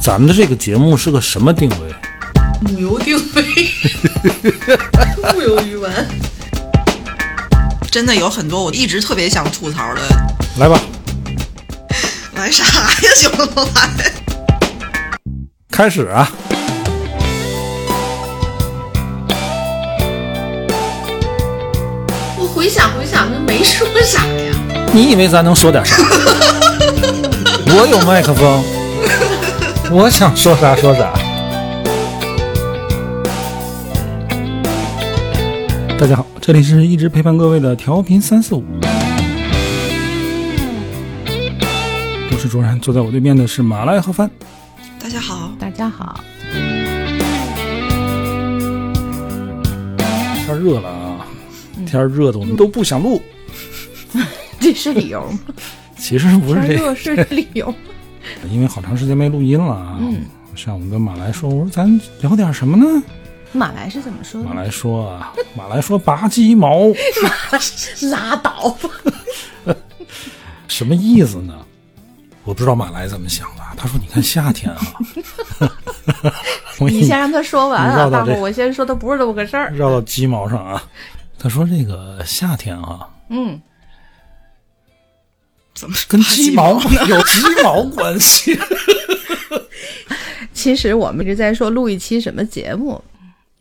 咱们的这个节目是个什么定位？母油定位，木有鱼丸。真的有很多我一直特别想吐槽的。来吧，来啥呀，小龙来？开始啊！我回想回想，这没说啥呀。你以为咱能说点啥？我有麦克风，我想说啥说啥。大家好，这里是一直陪伴各位的调频三四五，我是卓然，坐在我对面的是马来和帆。大家好，大家好，天热了啊，天热的我们都不想录。这是理由吗？其实不是这个是理由。因为好长时间没录音了啊。嗯，上午跟马来说，我说咱聊点什么呢？马来是怎么说的？马来说啊，马来说拔鸡毛，拉倒吧。什么意思呢？我不知道马来怎么想的。他说：“你看夏天啊，你先让他说完啊，大伙，我先说，他不是这么个事儿。绕到鸡毛上啊。”他说：“这个夏天啊，嗯，怎么 跟鸡毛？有鸡毛关系。其实我们一直在说录一期什么节目，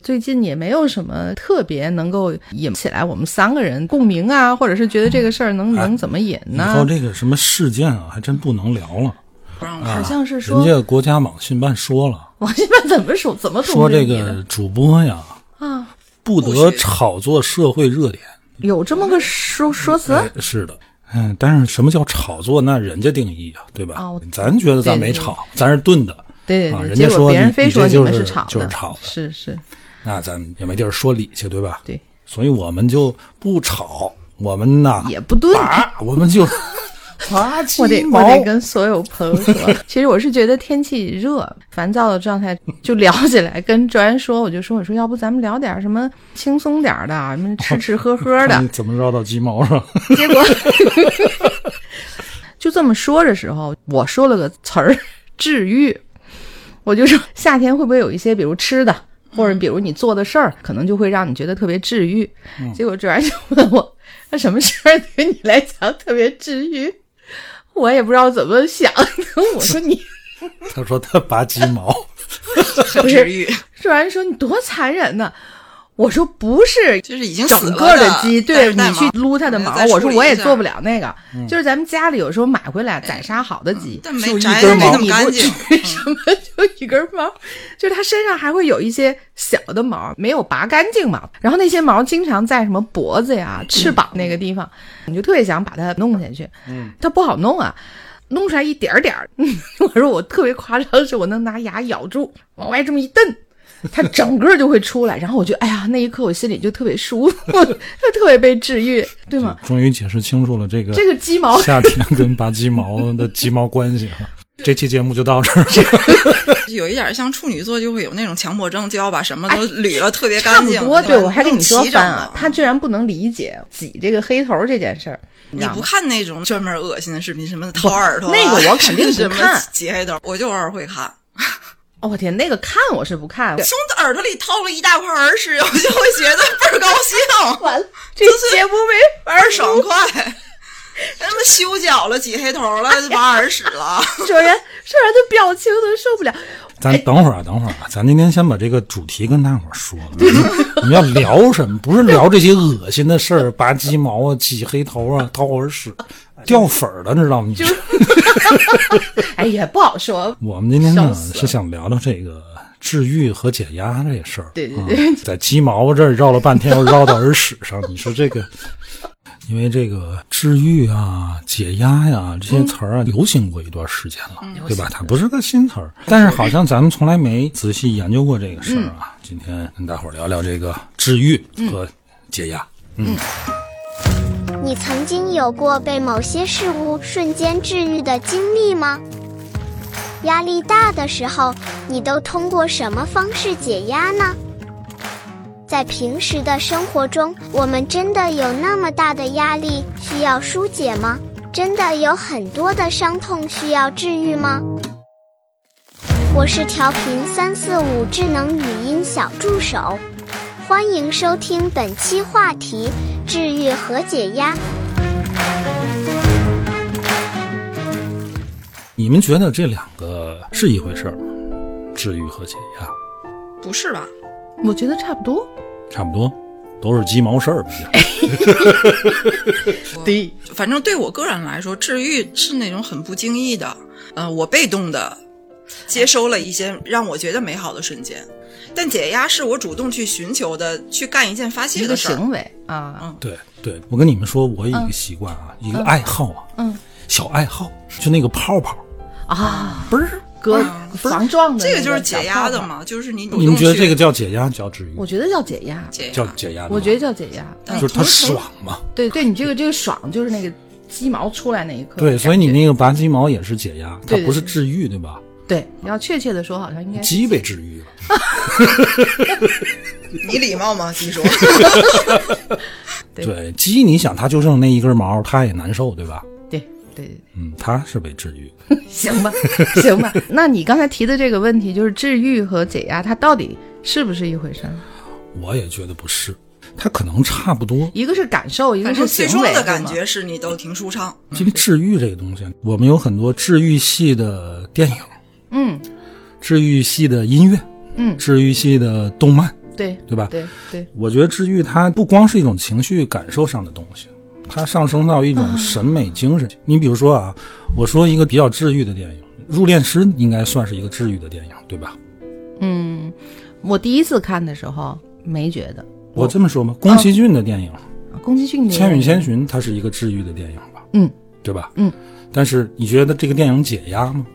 最近也没有什么特别能够引起来我们三个人共鸣啊，或者是觉得这个事儿能、能怎么引以呢？后这个什么事件啊，还真不能聊了。不让啊好像是说人家国家网信办说了，网信办怎么说？怎么说这个主播呀，啊？不得炒作社会热点。有这么个说说辞？哎，是的，嗯，但是什么叫炒作？那人家定义啊，对吧？哦咱觉得咱没对对炒，咱是炖的，啊对对对，人家说别人你非说你你这就是们炒的，就是炒的是是，那咱也没地儿说理去，对吧？对，所以我们就不炒，我们呢也不炖。我们就我得我。得跟所有朋友说，其实我是觉得天气热、烦躁的状态，就聊起来。跟卓然说，我就说，我说要不咱们聊点什么轻松点儿的，什么吃吃喝喝的。怎么绕到鸡毛上？结果就这么说的时候，我说了个词儿“治愈”，我就说夏天会不会有一些，比如吃的，或者比如你做的事儿，可能就会让你觉得特别治愈。结果卓然就问我，那什么事儿对你来讲特别治愈？我也不知道怎么想。我说你他说他拔鸡毛，很不是治愈，卓然说你多残忍呢。我说不是，就是已经整个的鸡，对带你去撸它的毛，我说我也做不。了那个，嗯就是咱们家里有时候买回来宰杀好的鸡，但就一根毛那么干净，什 么就一根毛，就是它身上还会有一些小的毛没有拔干净嘛，然后那些毛经常在什么脖子呀、翅膀那个地方，你就特别想把它弄下去，嗯，它不好弄啊。弄出来一点儿点儿，我说我特别夸张的是，我能拿牙咬住，往外这么一蹬，它整个就会出来。然后我就，哎呀，那一刻我心里就特别舒服，就特别被治愈，对吗？终于解释清楚了这个这个鸡毛夏天跟拔鸡毛的鸡毛关系啊。这期节目就到这儿。有一点像处女座就会有那种强迫症，就要把什么都捋了特别干净。不多，对我还跟你说他居然不能理解挤这个黑头这件事儿，你不？看那种专门恶心的视频，什么掏耳朵啊、那个我肯定不看挤黑头，我就偶尔会看。哦，我天，那个看我是不看，从耳朵里掏了一大块耳屎，我就会觉得倍儿高兴，完了，这节目没法倍儿爽快。他妈修脚了，挤黑头了，拔耳屎了。这人这人的表情都受不了。咱等会儿啊，等会儿啊，咱今天先把这个主题跟大伙儿说了。我们要聊什么？不是聊这些恶心的事儿，拔鸡毛啊、挤黑头啊、掏耳屎、掉粉儿的，知道吗？哎呀，不好说。我们今天呢是想聊聊这个治愈和解压这事儿。对对啊对在鸡毛这儿绕了半天，又绕到耳屎上，你说这个。因为这个治愈啊、解压呀、这些词儿啊，流行过一段时间了，对吧？它不是个新词儿，但是好像咱们从来没仔细研究过这个事儿啊。今天跟大伙儿聊聊这个治愈和解压。你曾经有过被某些事物瞬间治愈的经历吗？压力大的时候，你都通过什么方式解压呢？在平时的生活中，我们真的有那么大的压力需要疏解吗？真的有很多的伤痛需要治愈吗？我是调频三四五智能语音小助手，欢迎收听本期话题：治愈和解压。你们觉得这两个是一回事儿吗？治愈和解压不是吧？我觉得差不多。差不多，都是鸡毛事儿吧？对，反正对我个人来说，治愈是那种很不经意的，呃，我被动的接收了一些让我觉得美好的瞬间，但解压是我主动去寻求的，去干一件发泄的事儿。行为啊，嗯对对，我跟你们说，我有一个习惯啊，一个爱好啊，嗯小爱好，就那个泡泡，啊，不是？搁防撞的这个就是解压？的嘛，就是你你们觉得这个叫解压，叫治愈，我觉得叫解压，解叫解压？我觉得叫解压。嗯就是它爽嘛。对对，你这个这个爽就是那个鸡毛出来那一刻。对，所以你那个拔鸡毛也是解压，它不是治愈，对吧？对，你要确切的说，好像应该鸡被治愈了，你礼貌吗？鸡说，对对鸡，你想它就剩那一根毛，它也难受，对吧？对对对嗯，它是被治愈。对，行吧行吧。那你刚才提的这个问题，就是治愈和解压，它到底是不是一回事儿？我也觉得不是，它可能差不多。一个是感受，一个是正最终行为，的感觉是你都挺舒畅。因为治愈这个东西，我们有很多治愈系的电影，嗯治愈系的音乐，嗯，治愈系的动漫，对对吧？对对，我觉得治愈它不光是一种情绪感受上的东西，它上升到一种审美精神。你比如说啊，我说一个比较治愈的电影，《入殓师》应该算是一个治愈的电影，对吧？嗯，我第一次看的时候没觉得，我这么说吧，宫崎骏的电影宫崎骏《的千与千寻》，它是一个治愈的电影吧？嗯，对吧？嗯。但是你觉得这个电影解压吗？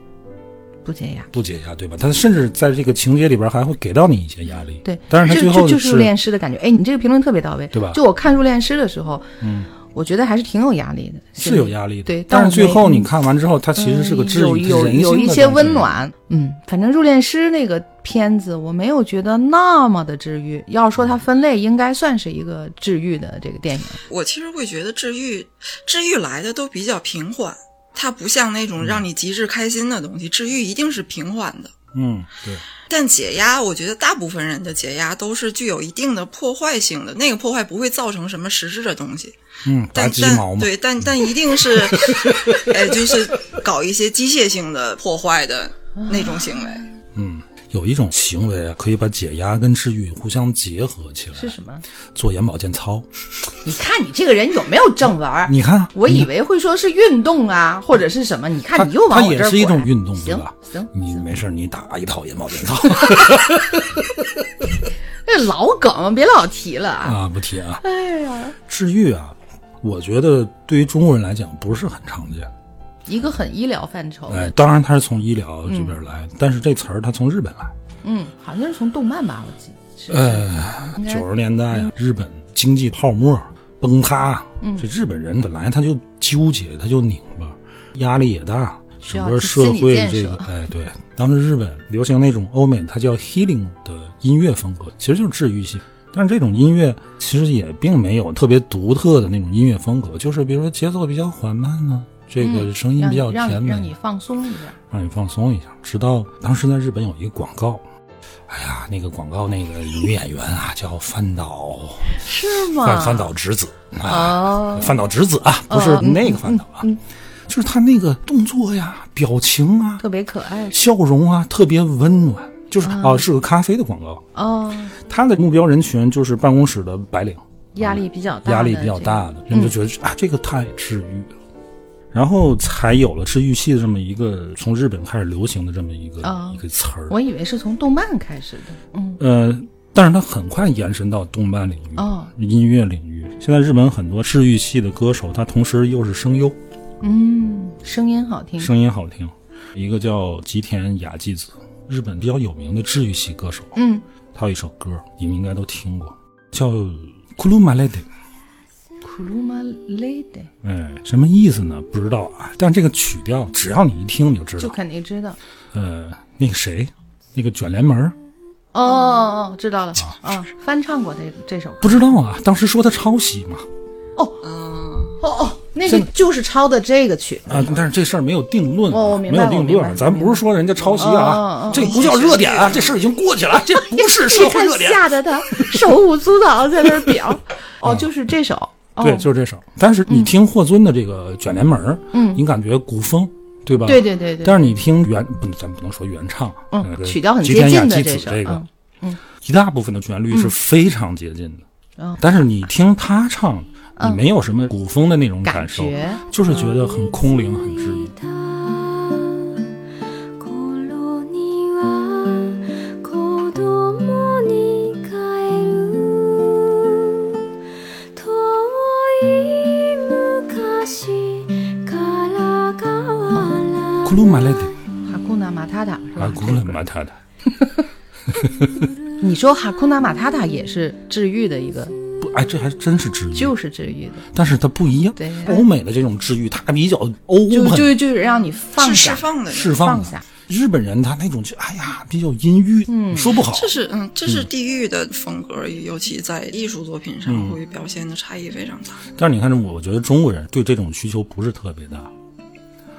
不解压。不解压，对吧？他甚至在这个情节里边还会给到你一些压力。对，但是它这最后就是入殓师的感觉。哎，你这个评论特别到位，对吧就我看入殓师的时候，嗯，我觉得还是挺有压力的，是有压力的。对，但是最后你看完之后，它其实是个治愈、嗯有有有一些温。暖。嗯，反正入殓师那个片子，我没有觉得那么的治愈。要说它分类，应该算是一个治愈的这个电影。我其实会觉得治愈，治愈来的都比较平缓，它不像那种让你极致开心的东西，治愈一定是平缓的。嗯，对。但解压，我觉得大部分人的解压都是具有一定的破坏性的，那个破坏不会造成什么实质的东西，嗯，拔但。但对，但但一定是，哎，就是搞一些机械性的破坏的那种行为。嗯，有一种行为啊，可以把解压跟治愈互相结合起来。是什么？做眼保健操。你看你这个人有没有正文儿？你看，我以为会说是运动啊，或者是什么？你看你又往它也我这儿拐是一种运动，对行吧？行，你没事儿你打一套眼保健操这老梗别老提了啊！啊，不提啊。哎呀，治愈啊，我觉得对于中国人来讲不是很常见。一个很医疗范畴的，哎，当然它是从医疗这边来，但是这词儿它从日本来。嗯，好像是从动漫吧，我记得。呃，九十年代啊，日本经济泡沫崩塌，嗯这日本人本来他就纠结，他就拧巴，压力也大，整个社会这个，哎，对，当时日本流行那种欧美，它叫 healing 的音乐风格，其实就是治愈系。但是这种音乐其实也并没有特别独特的那种音乐风格，就是比如说节奏比较缓慢呢、这个声音比较甜美，让你放松一下。让你放松一下。直到当时在日本有一个广告，哎呀，那个广告那个女演员啊叫饭岛 是吗？饭饭岛直子啊，哦，饭岛直子啊，不是那个饭岛啊，就是他那个动作呀、表情啊、特别可爱笑容啊，特别温暖。就是啊，是个咖啡的广告。哦，他的目标人群就是办公室的白领，压力比较大压力比较大的，人就觉得啊，这个太治愈了。然后才有了治愈系的这么一个从日本开始流行的这么一个、哦一个词儿。我以为是从动漫开始的。嗯，呃，但是它很快延伸到动漫领域、哦，音乐领域。现在日本很多治愈系的歌手，他同时又是声优，嗯，声音好听。声音好听。一个叫吉田雅纪子，日本比较有名的治愈系歌手。嗯，他有一首歌，你们应该都听过，叫《库鲁马雷德》。库鲁马雷德哎，什么意思呢？不知道啊。但这个曲调，只要你一听你就知道就。肯定知道。呃，那个谁，那个卷帘门，哦哦，哦，知道了啊，翻唱过这这首歌。不知道啊。当时说他抄袭嘛。哦哦哦，那个就是抄的这个曲。啊，但是这事儿没有定论，哦我明白没有定论。咱不是说人家抄袭啊，这不叫热点啊，这事儿已经过去了，这不是社会热点。吓得他手舞足蹈在那儿表。哦，就是这首。哦对，就是这首。但是你听霍尊的这个《卷帘门》，嗯你感觉古风，对吧？对对对对。但是你听原，不，咱不能说原唱，嗯那个曲调很吉田雅接近的这首纪子这个嗯，一大部分的旋律是非常接近的。嗯但是你听他唱，你嗯没有什么古风的那种感受，觉就是觉得很空灵，很治愈。哈库纳马塔塔是吧？哈？库纳马塔塔，你说哈库纳马塔塔也是治愈的一个，不，哎，这还真是治愈，就是治愈的，但是它不一样。对欧美的这种治愈，它比较欧就就就就让你放下释，放的，释放。日本人他那种就哎呀比较阴郁，嗯，说不好。这是嗯，这是地域的风格，尤其在艺术作品上会表现的差异非常大。但是你看，我我觉得中国人对这种需求不是特别大。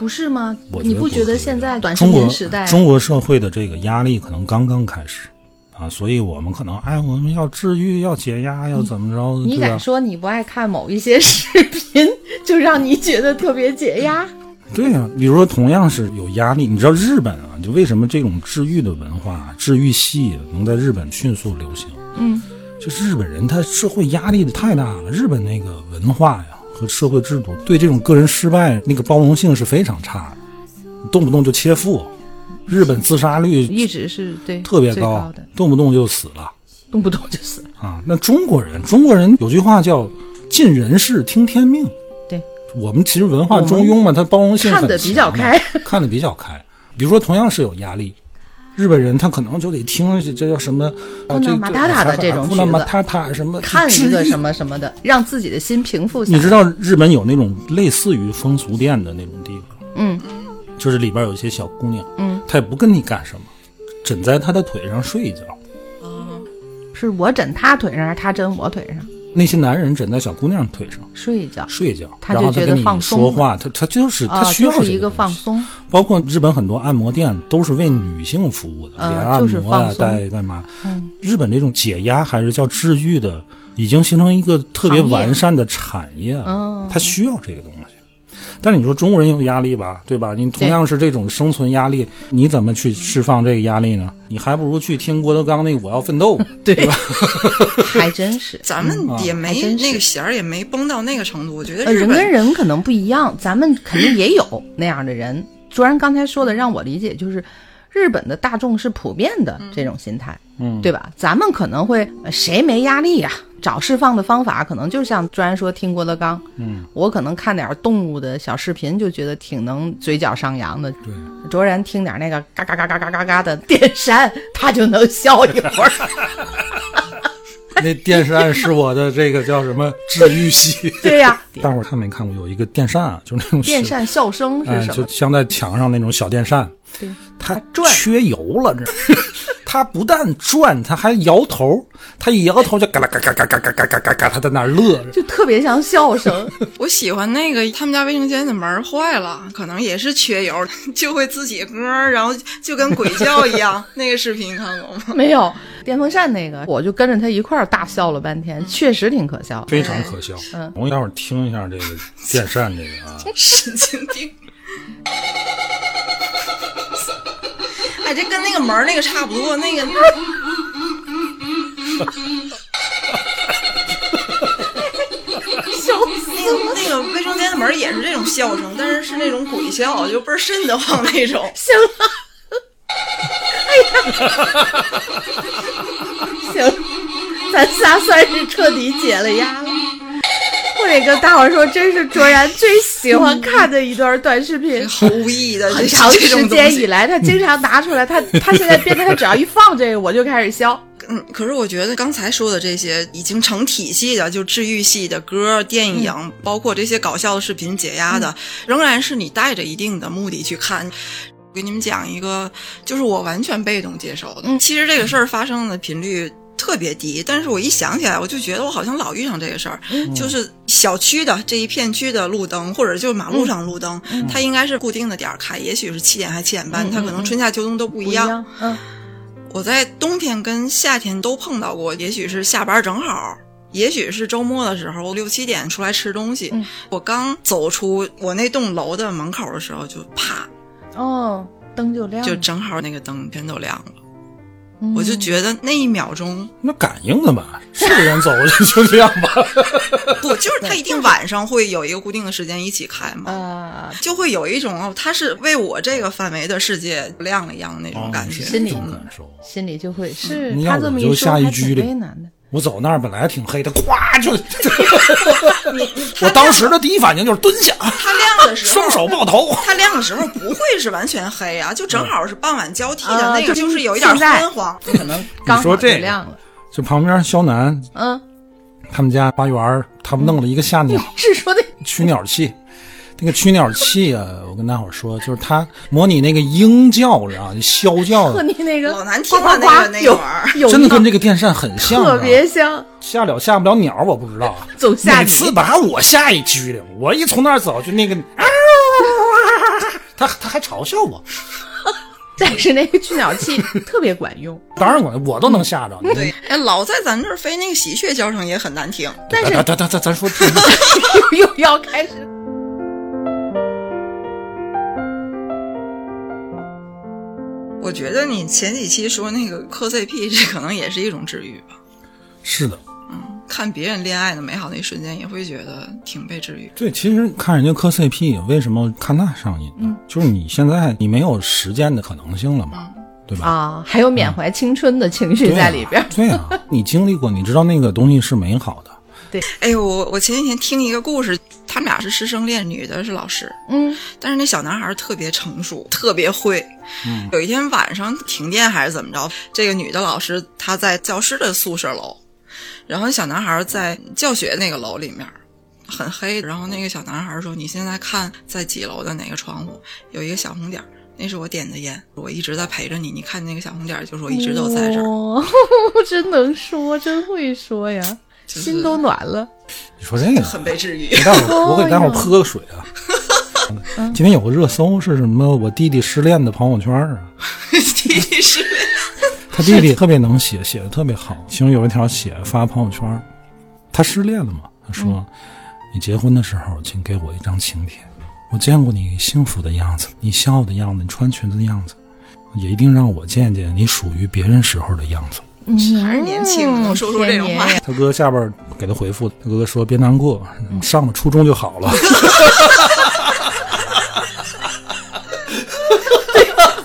不是吗你不觉得现在短视中国频时代，中国社会的这个压力可能刚刚开始啊，所以我们可能哎，我们要治愈，要解压，要怎么着？你敢说你不爱看某一些视频，就让你觉得特别解压？对呀、比如说同样是有压力，你知道日本啊，就为什么这种治愈的文化、治愈系能在日本迅速流行？嗯，就是日本人他社会压力太大了，日本那个文化呀和社会制度对这种个人失败那个包容性是非常差的，动不动就切腹，日本自杀率一直是对特别最高的，动不动就死了动不动就死。啊。那中国人，中国人有句话叫“尽人事，听天命”。对，我们其实文化中庸嘛，它包容性很看得比较开，看得比较开。比如说，同样是有压力，日本人他可能就得听这这叫什么啊，库这马塔塔的这种库纳马曲子塔塔什么看一个什么。什么的，让自己的心平复。你知道日本有那种类似于风俗店的那种地方，嗯就是里边有一些小姑娘，嗯，她也不跟你干什么，枕在她的腿上睡一觉。嗯是我枕她腿上，还是她枕我腿上那些男人枕在小姑娘腿上睡一觉？睡一觉，他就觉得然后他跟你放松说话，他他就是他啊，需要就是一个。放松。包括日本很多按摩店都是为女性服务的，呃连按摩呀、放松带干嘛？嗯日本这种解压还是叫治愈的，已经形成一个特别完善的产业了。嗯它需要这个东西。但是你说中国人有压力吧，对吧？你同样是这种生存压力，你怎么去释放这个压力呢？你还不如去听郭德纲那个《我要奋斗》，对吧？还真是。咱们也没、那个弦儿也没绷到那个程度，我觉得呃，人跟人可能不一样，咱们肯定也有那样的人。卓然刚才说的，让我理解就是，日本的大众是普遍的这种心态，嗯，对吧？咱们可能会呃谁没压力呀、找释放的方法，可能就像卓然说听郭德纲，嗯，我可能看点动物的小视频，就觉得挺能嘴角上扬的。对，卓然听点那个嘎嘎嘎嘎嘎嘎嘎的电扇，他就能笑一会儿。那电扇是我的这个叫什么治愈系。对呀、大伙儿看没看过？有一个电扇啊，就是那种电扇笑声哎，是什么？就像在墙上那种小电扇，对，它转缺油了，这它不但转，他还摇头，他一摇头就嘎啦嘎嘎嘎嘎嘎嘎嘎嘎嘎，它在那儿乐着。就特别像笑声。我喜欢那个他们家卫生间的门坏了，可能也是缺油，就会自己咯，然后就跟鬼叫一样。那个视频看过吗？没有电风扇那个，我就跟着他一块儿大笑了半天，确实挺可笑。非常可笑。嗯我待会儿听一下这个电扇这个啊，神经病！哎，这跟那个门儿那个差不多，那个 笑死那个那个卫生间的门儿也是这种笑声，但是是那种鬼笑，就倍儿瘆得慌那种。行了，哎呀，行，咱仨算是彻底解了压了。我得跟大伙儿说，真是卓然最喜欢看的一段短视频。毫无意义的，很长时。间以来，他经常拿出来，他 他现在变得他只要一放这个，我就开始笑。嗯，可是我觉得刚才说的这些已经成体系的，就治愈系的歌、电影，嗯包括这些搞笑的视频、解压的，仍然是你带着一定的目的去看。我给你们讲一个，就是我完全被动接受的。嗯其实这个事儿发生的频率特别低，但是我一想起来，我就觉得我好像老遇上这个事儿，嗯就是小区的这一片区的路灯，或者就是马路上路灯，它应该是固定的点儿开，也许是七点还七点半，嗯它可能春夏秋冬都不不一样。嗯，我在冬天跟夏天都碰到过，也许是下班正好，也许是周末的时候六七点出来吃东西。嗯我刚走出我那栋楼的门口的时候，就啪，哦，灯就亮了，就正好那个灯全都亮了。嗯我就觉得那一秒钟，那感应的嘛，是个人走就就这样吧。不就是他一定晚上会有一个固定的时间一起开嘛？啊，就会有一种哦，它是为我这个范围的世界亮了一样的那种感觉。心里感受。心里就会是你要我他这么一说，就下一还挺为难的。我走那儿本来挺黑的，咵就，我当时的第一反应就是蹲下，它亮的时候，双手抱头。它亮的时候不会是完全黑啊，就正好是傍晚交替的啊那个，就就是有一点昏黄。可能刚说这个亮了。就旁边肖楠嗯，他们家花园儿，他们弄了一个下 鸟是说的取鸟器。那个驱鸟器啊，我跟大伙儿说，就是它模拟那个鹰叫，然后啸叫和，你那个老难听呱呱了那个那有 真的跟这个电扇很像。特别像，下了下不了鸟，我不知道啊。总吓你每次把我吓一激灵，我一从那儿走就那个，啊他他还嘲笑我。但是那个驱鸟器特别管用。当然管用我都能吓着你。对，哎，老在咱这儿飞那个喜鹊叫声也很难听。但是咱咱咱咱咱说又又要开始，我觉得你前几期说那个磕 CP，这可能也是一种治愈吧。是的，嗯看别人恋爱的美好那一瞬间，也会觉得挺被治愈。对，其实看人家磕 CP，为什么看那上瘾呢？就是你现在你没有实践的可能性了嘛，对吧？啊，还有缅怀青春的情绪在里边。对啊，你经历过，你知道那个东西是美好的。哎呦，我我前几天听一个故事，他们俩是师生恋，女的是老师，嗯，但是那小男孩特别成熟，特别会。嗯有一天晚上停电还是怎么着，这个女的老师她在教师的宿舍楼，然后小男孩在教学那个楼里面。很黑，然后那个小男孩说：“你现在看在几楼的哪个窗户有一个小红点儿，那是我点的烟，我一直在陪着你。你看那个小红点儿，就是我一直都在这儿。哦，真能说，真会说呀，就是心都暖了。你说这个，很被治愈。给大伙儿我给大伙儿喝个水啊。今天有个热搜是什么？我弟弟失恋的朋友圈啊。弟弟失恋他弟弟特别能写，写的特别好。其中有一条写发朋友圈，他失恋了嘛？他说：“你结婚的时候，请给我一张请帖。我见过你幸福的样子，你笑的样子，你穿裙子的样子，也一定让我见见你属于别人时候的样子。还是年轻，能说出这种话。他哥下边给他回复，他哥哥说：“别难过，上了初中就好了。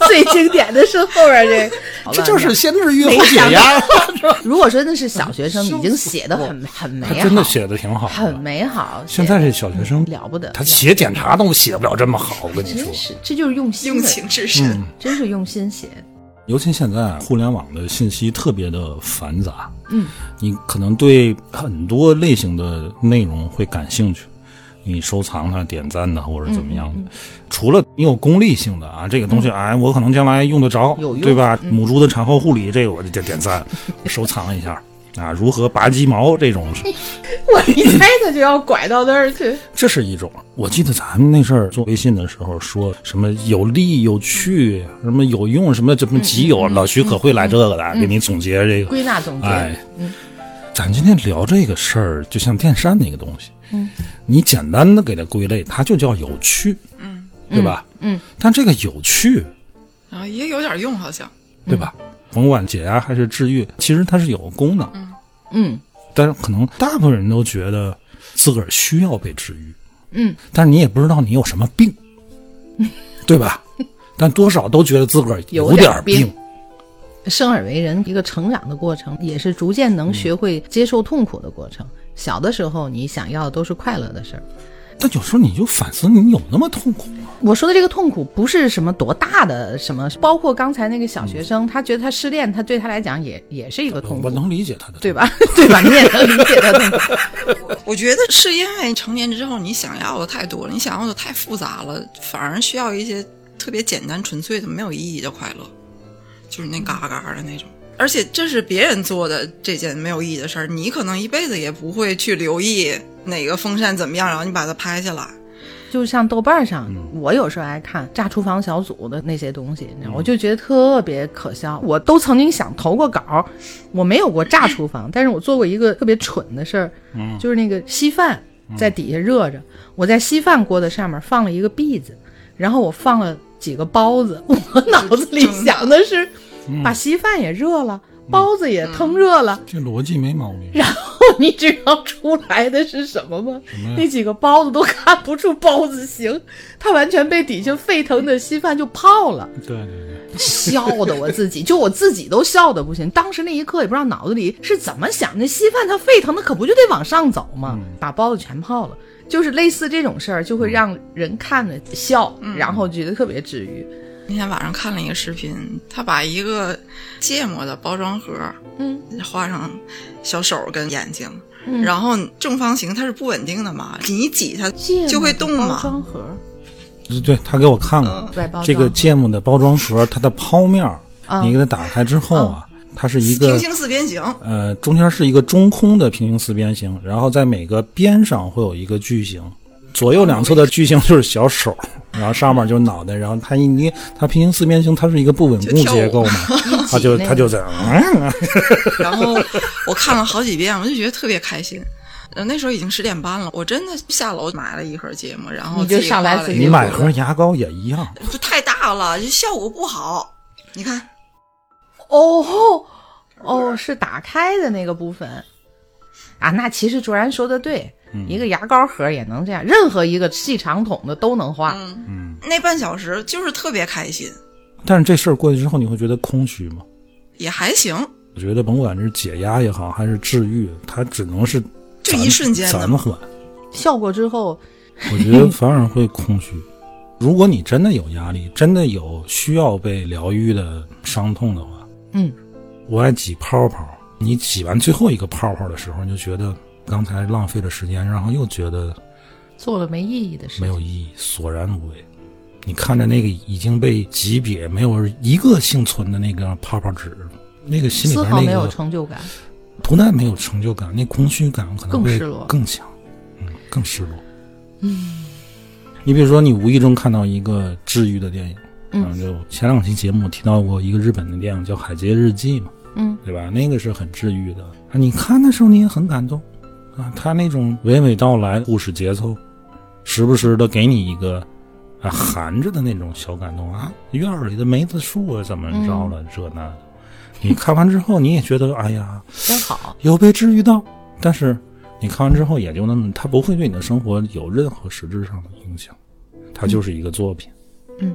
最经典的是后边这个，这就是先治愈后解压。如果说那是小学生，已经写的很很美好，他真的写的挺好很。美好。现在这小学生，了不得，他写检查都写不了这么好。我跟你说，是这就是用心用，情至深。真是用心写。尤其现在互联网的信息特别的繁杂，嗯，你可能对很多类型的内容会感兴趣，你收藏它、点赞它或者怎么样嗯的。除了你有功利性的啊，这个东西哎，我可能将来用得着，对吧？母猪的产后护理，这个我就点点赞，收藏一下。啊，如何拔鸡毛这种，我一猜他就要拐到那儿去。这是一种。我记得咱们那阵儿做微信的时候，说什么有利有趣，什么有用，什么什么极有，老徐可会来这个的，给你总结这个。归纳总结，哎，咱今天聊这个事儿，就像电扇那个东西，嗯，你简单的给它归类，它就叫有趣，嗯，对吧？嗯，但这个有趣，啊也有点用，好像。对吧？甭管解压还是治愈，其实它是有功能，嗯但是可能大部分人都觉得自个儿需要被治愈，嗯，但是你也不知道你有什么病，对吧？但多少都觉得自个儿有点点病生而为人，一个成长的过程，也是逐渐能学会接受痛苦的过程。小的时候，你想要的都是快乐的事儿。但有时候你就反思，你有那么痛苦吗？我说的这个痛苦不是什么多大的什么，包括刚才那个小学生，他觉得他失恋，他对他来讲也也是一个痛苦，我能理解他的，对？吧？对吧？你也能理解他的痛苦。我觉得是因为成年之后你想要的太多了，你想要的太复杂了，反而需要一些特别简单纯粹的、没有意义的快乐，就是那嘎嘎的那种。而且这是别人做的这件没有意义的事儿，你可能一辈子也不会去留意哪个风扇怎么样，然后你把它拍下来。就像豆瓣上，我有时候爱看炸厨房小组的那些东西，你知道，我就觉得特别可笑。我都曾经想投过稿，我没有过炸厨房，但是我做过一个特别蠢的事儿，就是那个稀饭在底下热着，我在稀饭锅的上面放了一个篦子，然后我放了几个包子，我脑子里想的是把稀饭也热了，包子也腾热了，这逻辑没毛病。然后你知道出来的是什么吗？那几个包子都看不出包子形，它完全被底下沸腾的稀饭就泡了，对对对，笑的我自己，就我自己都笑的不行。当时那一刻也不知道脑子里是怎么想，那稀饭它沸腾的可不就得往上走吗？把包子全泡了，就是类似这种事儿，就会让人看着笑，然后觉得特别治愈。那天晚上看了一个视频，他把一个芥末的包装盒，嗯，画上小手跟眼睛，然后正方形它是不稳定的嘛，你一挤它就会动包嘛。装盒对对，他给我看了外包装这个芥末的包装盒，它的剖面你给它打开之后啊，它是一个平行四边形，呃，中间是一个中空的平行四边形，然后在每个边上会有一个矩形，左右两侧的矩形就是小手，然后上面就是脑袋，然后它一捏，它平行四边形，它是一个不稳固结构嘛，它就它就在嗯，然后我看了好几遍，我就觉得特别开心。呃，那时候已经十点半了，我真的下楼买了一盒芥末，然后你就上来自己你买盒牙膏也一样，不太大了，就效果不好。你看，哦哦，是打开的那个部分啊。那其实卓然说的对，一个牙膏盒也能这样，任何一个细长筒的都能画。嗯，那半小时就是特别开心，但是这事儿过去之后，你会觉得空虚吗？也还行，我觉得甭管是解压也好，还是治愈，它只能是暂就一瞬间的嘛暂缓。效果之后，我觉得反而会空虚。如果你真的有压力，真的有需要被疗愈的伤痛的话，嗯，我爱挤泡泡。你挤完最后一个泡泡的时候，你就觉得刚才浪费了时间，然后又觉得做了没意义的事没。有意义，索然无味。你看着那个已经被挤瘪、没有一个幸存的那个泡泡纸，那个心里边那个成就感，不但没有成就感，那空虚感可能会更失落更强，嗯，更失落。嗯，你比如说，你无意中看到一个治愈的电影，嗯就前两期节目提到过一个日本的电影叫《海街日记》嘛，嗯，对吧？那个是很治愈的啊，你看的时候你也很感动啊，他那种娓娓道来故事节奏，时不时的给你一个啊含着的那种小感动啊，院儿里的梅子树啊怎么着了、这那的，你看完之后你也觉得哎呀。真好。有被治愈到，但是你看完之后也就那么，它不会对你的生活有任何实质上的影响，它就是一个作品。嗯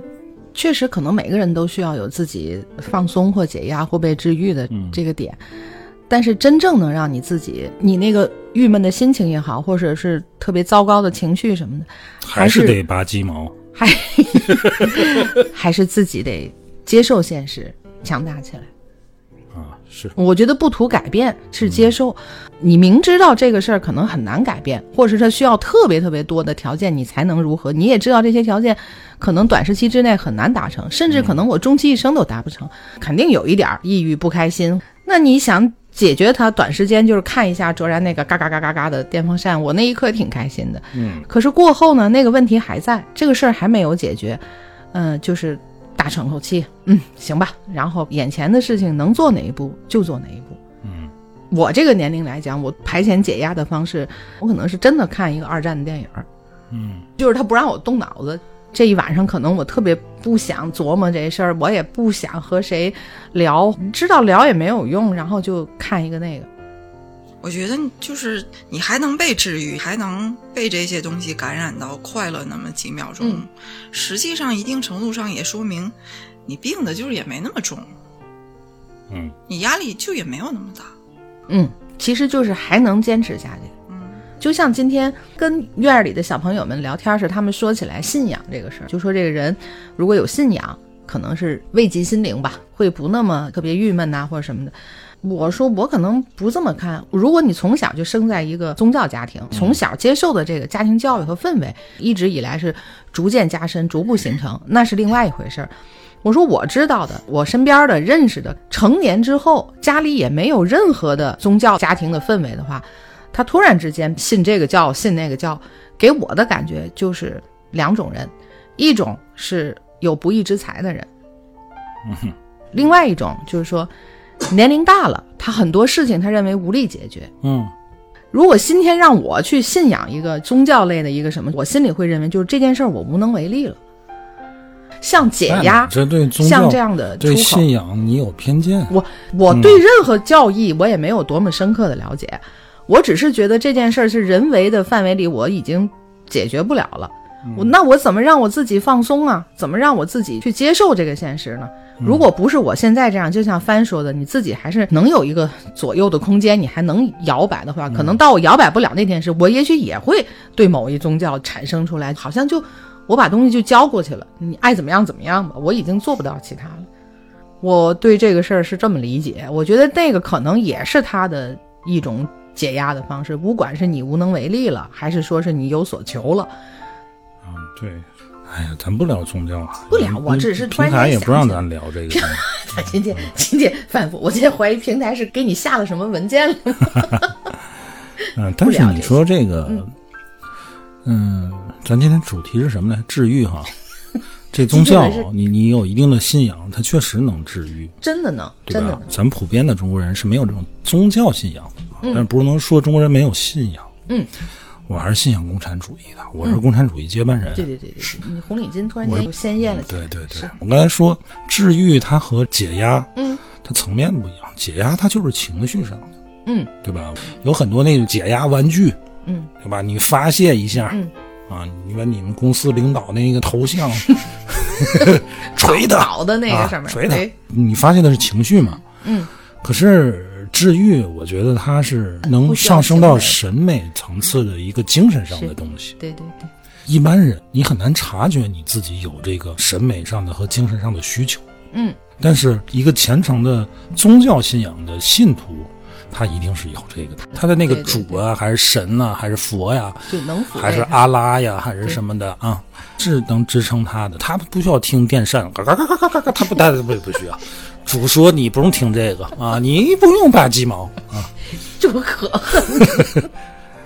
确实，可能每个人都需要有自己放松或解压或被治愈的嗯这个点，但是真正能让你自己，你那个郁闷的心情也好，或者是特别糟糕的情绪什么的，还是得拔鸡毛。还 还是自己得接受现实，强大起来。啊，是我觉得不图改变是接受，你明知道这个事儿可能很难改变，或者是它需要特别特别多的条件你才能如何，你也知道这些条件可能短时期之内很难达成，甚至可能我终其一生都达不成，肯定有一点儿抑郁不开心。那你想解决它，短时间就是看一下卓然那个嘎嘎嘎嘎嘎的电风扇，我那一刻挺开心的。嗯，可是过后呢，那个问题还在，这个事儿还没有解决，嗯、就是大喘口气，嗯，行吧。然后眼前的事情能做哪一步就做哪一步。嗯，我这个年龄来讲，我排遣解压的方式，我可能是真的看一个二战的电影，嗯，就是他不让我动脑子。这一晚上可能我特别不想琢磨这事儿，我也不想和谁聊，知道聊也没有用，然后就看一个那个。我觉得就是你还能被治愈，还能被这些东西感染到快乐那么几秒钟，嗯实际上一定程度上也说明你病的就是也没那么重，嗯，你压力就也没有那么大。嗯，其实就是还能坚持下去。嗯，就像今天跟院儿里的小朋友们聊天时，他们说起来信仰这个事儿，就说这个人如果有信仰，可能是慰藉心灵吧，会不那么特别郁闷呐、或者什么的。我说我可能不这么看。如果你从小就生在一个宗教家庭，从小接受的这个家庭教育和氛围，一直以来是逐渐加深、逐步形成，那是另外一回事儿。我说我知道的，我身边的认识的，成年之后家里也没有任何的宗教家庭的氛围的话，他突然之间信这个教信那个教，给我的感觉就是两种人，一种是有不义之财的人，嗯另外一种就是说年龄大了，他很多事情他认为无力解决。嗯如果今天让我去信仰一个宗教类的一个什么，我心里会认为就是这件事儿我无能为力了。像解压，这对宗像这样的出对，信仰你有偏见。我我对任何教义我也没有多么深刻的了解，我只是觉得这件事儿是人为的范围里我已经解决不了了。我那我怎么让我自己放松啊？怎么让我自己去接受这个现实呢？如果不是我现在这样，就像帆说的，你自己还是能有一个左右的空间，你还能摇摆的话，可能到我摇摆不了那天时，我也许也会对某一宗教产生出来，好像就我把东西就交过去了，你爱怎么样怎么样吧，我已经做不到其他了。我对这个事儿是这么理解，我觉得那个可能也是他的一种解压的方式，不管是你无能为力了，还是说是你有所求了，嗯，对。哎呀，咱不聊宗教啊，不聊嗯我只是突平台也不让咱聊这个东西。今天今天反复，我今天怀疑平台是给你下了什么文件了。嗯，但是你说这个，嗯，咱今天主题是什么呢？治愈哈。这宗教你你有一定的信仰，它确实能治愈，真的能，真的呢？，咱普遍的中国人是没有这种宗教信仰的，但是不能说中国人没有信仰。嗯，我还是信仰共产主义的，我是共产主义接班人。对对对对，对你红领巾突然间又鲜艳了。对对对，我刚才说治愈它和解压，嗯，它层面不一样。解压它就是情绪上的，嗯，对吧？有很多那种解压玩具，嗯，对吧？你发泄一下，嗯，啊，你把你们公司领导那个头像 锤的，倒的那个啊上面，锤的哎，你发泄的是情绪嘛？嗯，可是治愈，我觉得它是能上升到审美层次的一个精神上的东西。对对对，一般人你很难察觉你自己有这个审美上的和精神上的需求。嗯，但是一个虔诚的宗教信仰的信徒，他一定是有这个的。他的那个对对主啊，还是神呐、还是佛呀，就能还是阿拉呀，还是什么的啊，是能支撑他的。他不需要听电扇，嘎嘎嘎嘎嘎嘎嘎，他不，他不不需要。主说你不用听这个啊，你不用拔鸡毛啊。这么可恨。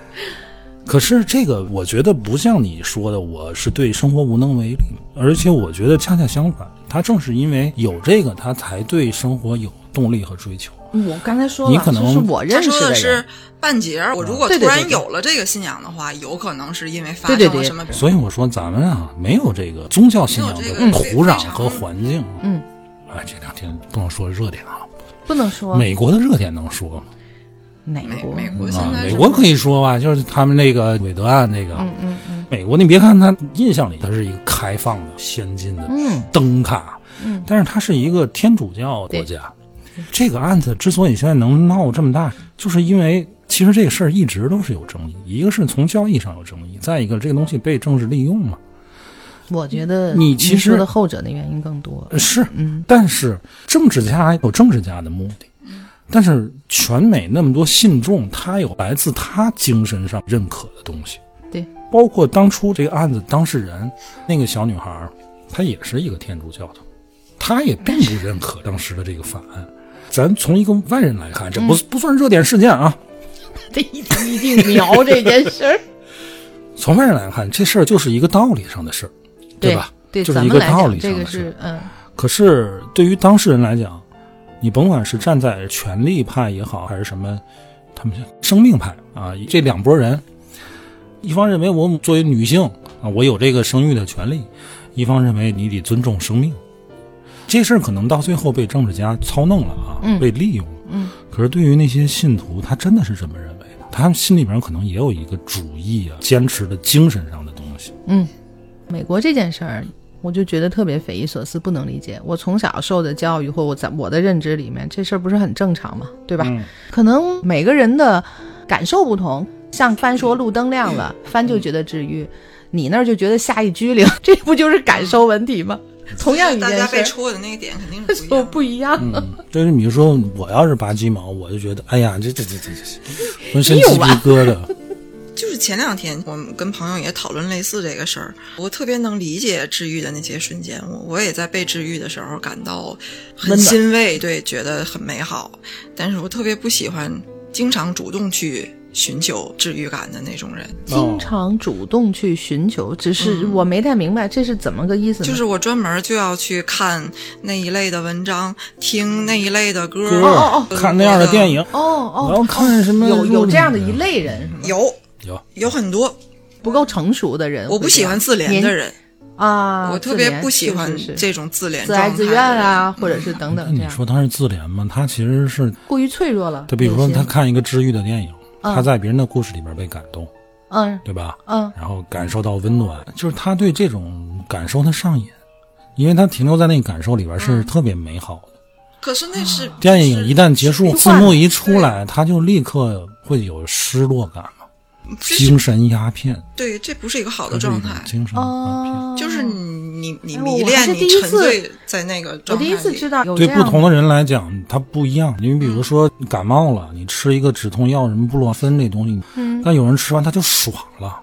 可是这个，我觉得不像你说的，我是对生活无能为力，而且我觉得恰恰相反，他正是因为有这个，他才对生活有动力和追求。我刚才说了，你可能是我认识说的是，半截儿，我如果突然有了这个信仰的话，有可能是因为发生了什么。所以我说，咱们啊，没有这个宗教信仰的土壤和环境。嗯，哎，这两天不能说热点啊，不能说美国的热点能说吗？哪国？美美国现啊，在是美国可以说吧，就是他们那个韦德案那个，嗯嗯嗯美国你别看他印象里它是一个开放的、先进的嗯灯塔，嗯但是它是一个天主教国家。这个案子之所以现在能闹这么大，就是因为其实这个事儿一直都是有争议，一个是从交易上有争议，再一个这个东西被政治利用嘛。我觉得你其实说的后者的原因更多。呃是，嗯，但是政治家有政治家的目的，但是全美那么多信众，他有来自他精神上认可的东西。对，包括当初这个案子当事人那个小女孩，她也是一个天主教徒，她也并不认可当时的这个法案。咱从一个外人来看，这不、不算热点事件啊。这一定一定瞄这件事儿，从外人来看，这事儿就是一个道理上的事儿，对吧？对，就是一个道理上的事可是对于当事人来讲，你甭管是站在权力派也好，还是什么，他们叫生命派啊，这两拨人，一方认为我作为女性啊，我有这个生育的权利；一方认为你得尊重生命。这事儿可能到最后被政治家操弄了啊，嗯被利用了。嗯，可是对于那些信徒，他真的是这么认为的，他们心里边可能也有一个主义啊、坚持的精神上的东西。嗯，美国这件事儿，我就觉得特别匪夷所思，不能理解。我从小受的教育或我在我的认知里面，这事儿不是很正常吗？对吧？嗯可能每个人的感受不同，像帆说路灯亮了，帆就觉得治愈，你那儿就觉得下一拘灵，这不就是感受问题吗？同样一大家被戳的那个点肯定是不一就样的。不一样。嗯，就是比如说，我要是拔鸡毛，我就觉得，哎呀，这这这这这，浑身 鸡皮疙瘩。就是前两天我们跟朋友也讨论类似这个事儿，我特别能理解治愈的那些瞬间，我我也在被治愈的时候感到很欣慰，对，觉得很美好。但是我特别不喜欢经常主动去寻求治愈感的那种人，经常主动去寻求，只是嗯我没太明白这是怎么个意思呢？就是我专门就要去看那一类的文章，听那一类的歌，歌哦哦看那样的电影，哦哦，我要看什么有有这样的一类人？有有有很多，不够成熟的人，我不喜欢自怜的人，啊，我特别不喜欢这种自怜自哀自怨啊，或者是等等那你，说他是自怜吗？他其实是过于脆弱了。他，比如说他看一个治愈的电影，嗯。他在别人的故事里边被感动，嗯。对吧？嗯。然后感受到温暖，就是他对这种感受他上瘾，因为他停留在那个感受里边嗯。是特别美好的。可是那是电影一旦结束，字幕一出来，他就立刻会有失落感精神鸦片，对，这不是一个好的状态。精神鸦片。哦，就是你你你哎迷恋，你是第一次沉醉在那个我状态里。第一次知道有对不同的人来讲，它不一样。你比如说感冒了，你吃一个止痛药，什么布洛芬这东西，嗯但有人吃完他就爽了。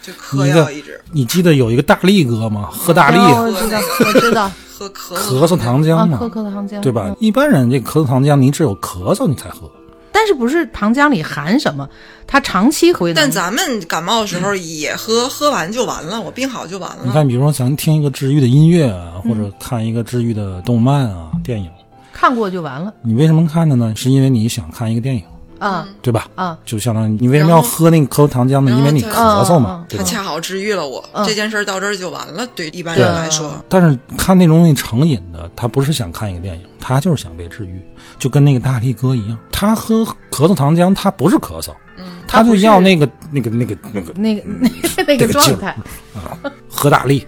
就嗑一个药一直你记得有一个大力哥吗？喝大力，哦我知道，我知道，喝咳咳嗽糖浆啊，嘛，喝喝糖浆，对吧嗯？一般人这咳嗽糖浆，你只有咳嗽你才喝。但是不是糖浆里含什么？它长期会能，但咱们感冒的时候也喝，喝完就完了，我病好就完了。你看，比如说咱听一个治愈的音乐啊，或嗯者看一个治愈的动漫啊、电影，看过就完了你为什么看的呢？是因为你想看一个电影，啊对吧？啊，就相当于你为什么要喝那个咳嗽糖浆呢？因为你咳嗽嘛嗯，对吧？它恰好治愈了我，嗯。这件事儿到这儿就完了。对一般人来说，但是看那种东西成瘾的，他不是想看一个电影，他就是想被治愈，就跟那个大力哥一样，他喝咳嗽糖浆，他不是咳嗽，他就要那个那个那个那个那个那个状态。啊，喝大力，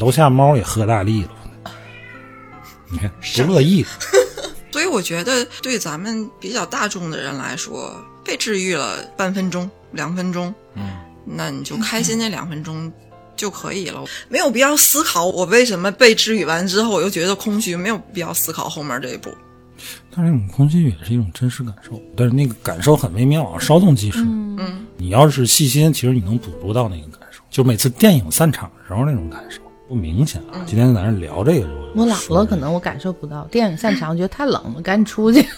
楼下猫也喝大力了，你看不乐意，所以我觉得对咱们比较大众的人来说，被治愈了半分钟、两分钟，嗯，那你就开心那两分钟就可以了，没有必要思考我为什么被治愈完之后我又觉得空虚，没有必要思考后面这一步。但是那种空虚也是一种真实感受，但是那个感受很微妙啊，稍纵即逝。嗯，你要是细心，其实你能捕捉到那个感受，就每次电影散场的时候那种感受不明显啊。今天在那聊这个，我老了，可能我感受不到。电影散场，我觉得太冷了，赶紧出去。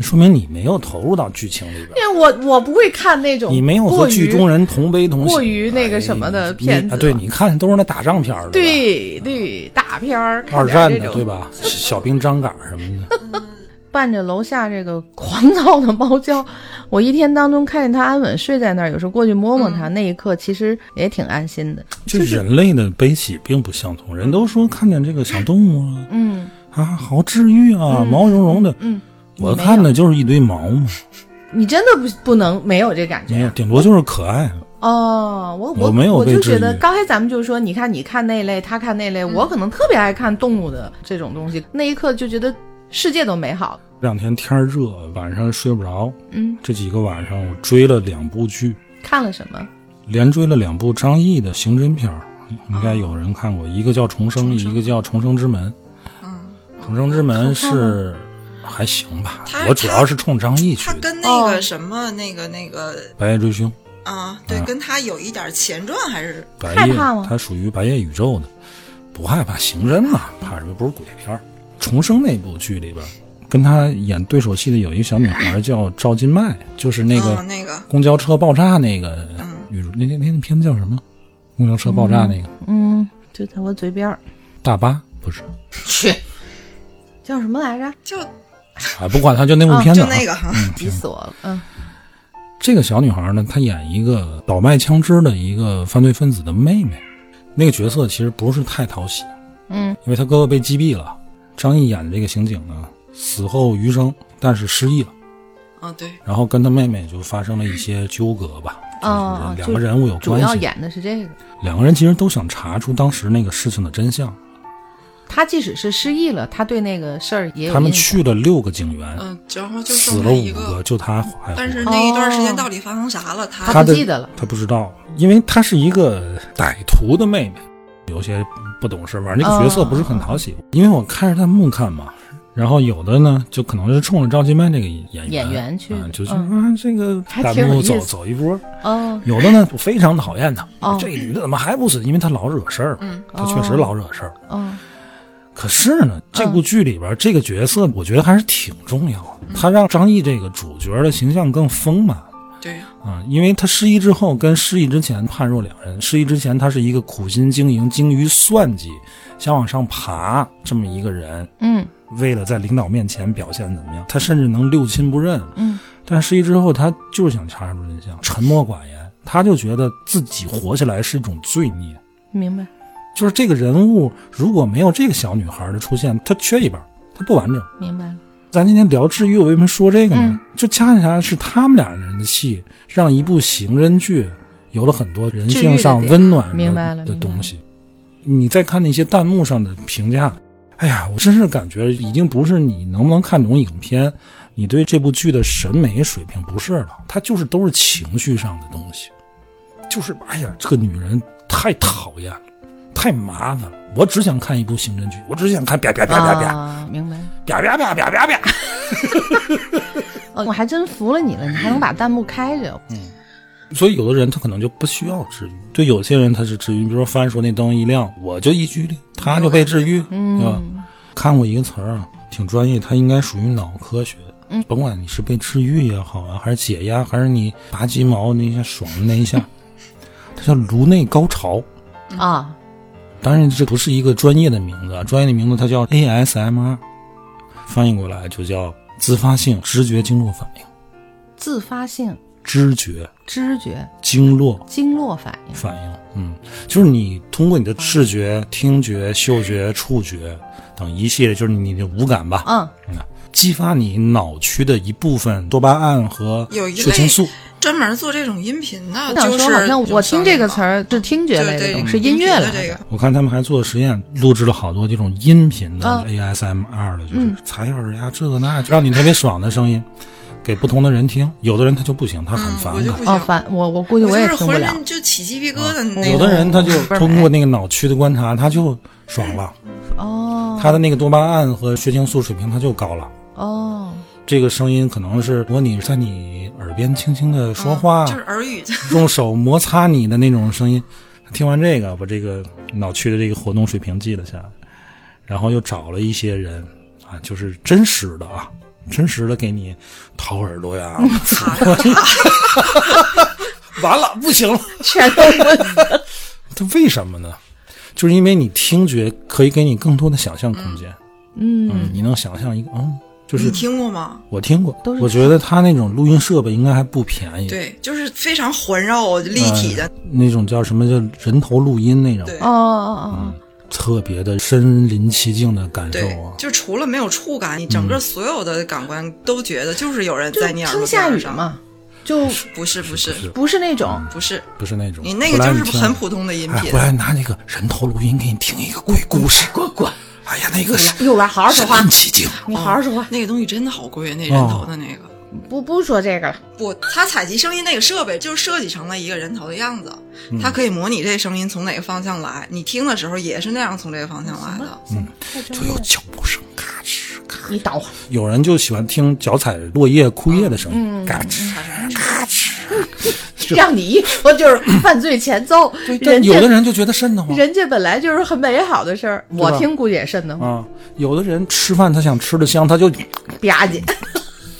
说明你没有投入到剧情里边，因为我我不会看那种你没有和剧中人同悲同喜，过于那个什么的片子啊，对，你看都是那打仗片儿对对大片儿，二战的对？吧？小兵张嘎什么的，伴着楼下这个狂躁的猫叫，我一天当中看见它安稳睡在那儿，有时候过去摸摸它，那一刻其实也挺安心的。就人类的悲喜并不相同。人都说看见这个小动物啊，嗯啊，好治愈啊，毛茸茸的。嗯，我看的就是一堆毛嘛，你真的不不能没有这感觉没有，顶多就是可爱。哦。我我我没有我就觉得刚才咱们就说，你看你看那类，他看那类，我可能特别爱看动物的这种东西，那一刻就觉得世界都美好。这两天天热，晚上睡不着。嗯，这几个晚上我追了两部剧，看了什么？连追了两部张译的刑侦片儿，应该有人看过，一个叫《重生》，一个叫《重生之门》。嗯，重生之门是还行吧，我主要是冲张译去他的。跟那哦个什么、那个那个白夜追凶，啊，对，啊跟他有一点前传还是白夜害怕吗它属于白夜宇宙的，不害怕刑侦嘛，怕什么？不是鬼片儿。重生那部剧里边，跟他演对手戏的有一个小女孩叫赵金麦，就是那个嗯、那个公交车爆炸那个嗯女主，那那那那片子叫什么？公交车爆炸那个、嗯，就在我嘴边儿。大巴不是 去，叫什么来着？就啊，不管他就那部片子、啊就那个哈，急死我了。嗯这个小女孩呢，她演一个倒卖枪支的一个犯罪分子的妹妹，那个角色其实不是太讨喜，嗯因为她哥哥被击毙了。张译演的这个刑警呢，死后余生，但是失忆了，啊对，然后跟他妹妹就发生了一些纠葛吧，哦就是两个人物有关系，主要演的是这个。两个人其实都想查出当时那个事情的真相。他即使是失忆了，他对那个事儿也有他们去了六个警员，嗯、然后就死了五个，就他还但是那一段时间哦到底发生啥了？他他不记得了他不知道，因为他是一个歹徒的妹妹，有些不懂事，反正这个角色不是很讨喜。因为我看着弹幕看嘛，然后有的呢，就可能是冲着赵今麦这个演员演员去啊，就是、嗯啊，这个还弹幕走走一波。哦，有的呢，非常讨厌他，哦这女的怎么还不死？因为她老惹事儿，嗯她确实老惹事儿。哦，可是呢，这部剧里边、这个角色，我觉得还是挺重要的，他让张译这个主角的形象更丰满。对呀，啊、因为他失忆之后跟失忆之前判若两人。失忆之前，他是一个苦心经营、精于算计、想往上爬这么一个人，嗯为了在领导面前表现怎么样，他甚至能六亲不认。嗯，但失忆之后，他就是想查出真相，沉默寡言，他就觉得自己活下来是一种罪孽。明白就是这个人物如果没有这个小女孩的出现，他缺一半，他不完整。明白了，咱今天聊治愈，我为什么说这个呢？嗯就恰恰是他们俩人的戏，让一部刑侦剧有了很多人性上温暖的明白了的东西。你再看那些弹幕上的评价，哎呀，我真是感觉已经不是你能不能看懂影片，你对这部剧的审美水平不是了，它就是都是情绪上的东西，就是哎呀，这个女人太讨厌了，太麻烦了。我只想看一部刑侦剧，我只想看啪啪啪啪啪啊，明白。啪啪啪啪啪啪。哦，我还真服了你了，你还能把弹幕开着。嗯所以有的人他可能就不需要治愈，对有些人他是治愈。比如说帆说那灯一亮，我就一激灵，他就被治愈，对吧？看过一个词儿啊，挺专业，它应该属于脑科学。嗯，甭管你是被治愈也好啊，还是解压，还是你拔鸡毛那一下爽的那一下，它叫颅内高潮。啊，当然，这不是一个专业的名字啊，专业的名字它叫 ASMR，翻译过来就叫自发性知觉经络反应。自发性。知觉。知觉。经络。经络反应。反应，嗯，就是你通过你的视觉、听觉、嗅觉、触觉等一系列，就是你的五感吧，嗯，嗯，激发你脑区的一部分多巴胺和有一类血清素。专门做这种音频的，我想说，就是好像我听这个词儿，儿是听觉类的是音乐类的的这个。我看他们还做实验，录制了好多这种音频的啊 ASMR 的，就是采耳呀，这个那，让你特别爽的声音，给不同的人听。有的人他就不行，他很嗯，反感我就不。行哦，，烦我我估计我也听不了。就起鸡皮疙瘩那种。有的人他就通过那个脑区的观察，他就爽了，哦他的那个多巴胺和血清素水平他就高了。哦，这个声音可能是模拟在你耳边轻轻的说话，嗯就是耳语，用手摩擦你的那种声音。听完这个，把这个脑区的这个活动水平记了下来，然后又找了一些人啊，就是真实的啊，真实的给你掏耳朵呀，完了不行了，全都问。它为什么呢？就是因为你听觉可以给你更多的想象空间，嗯，你能想象一个，嗯，就是你听过吗？我听过都，是我觉得他那种录音设备应该还不便宜，对，就是非常环绕立体的，那种叫什么叫人头录音那种，对。哦哦哦特别的身临其境的感受啊，。就除了没有触感，你整个所有的感官都觉得就是有人在你耳朵听下边上。雨嘛，就不是不是。是。不是那种。不是，不是那种，你那个就是很普通的音哎，频回。来拿那个人头录音给你听一个鬼故事，滚滚！哎呀，那个是幼儿好好说话身临，其境。你好好说话，那个东西真的好贵，那人头的那个。不不说这个了。不，它采集声音那个设备就是设计成了一个人头的样子，嗯它可以模拟这声音从哪个方向来，你听的时候也是那样从这个方向来的。嗯就有脚步声，咔哧咔哧。你倒，有人就喜欢听脚踩落叶、枯叶的声嗯音，嘎吱嘎吱。让你一说就是犯罪前奏，对但有的人就觉得瘆得慌人家本来就是很美好的事儿，我听估计也瘆得慌，啊。有的人吃饭他想吃的香，他就吧唧，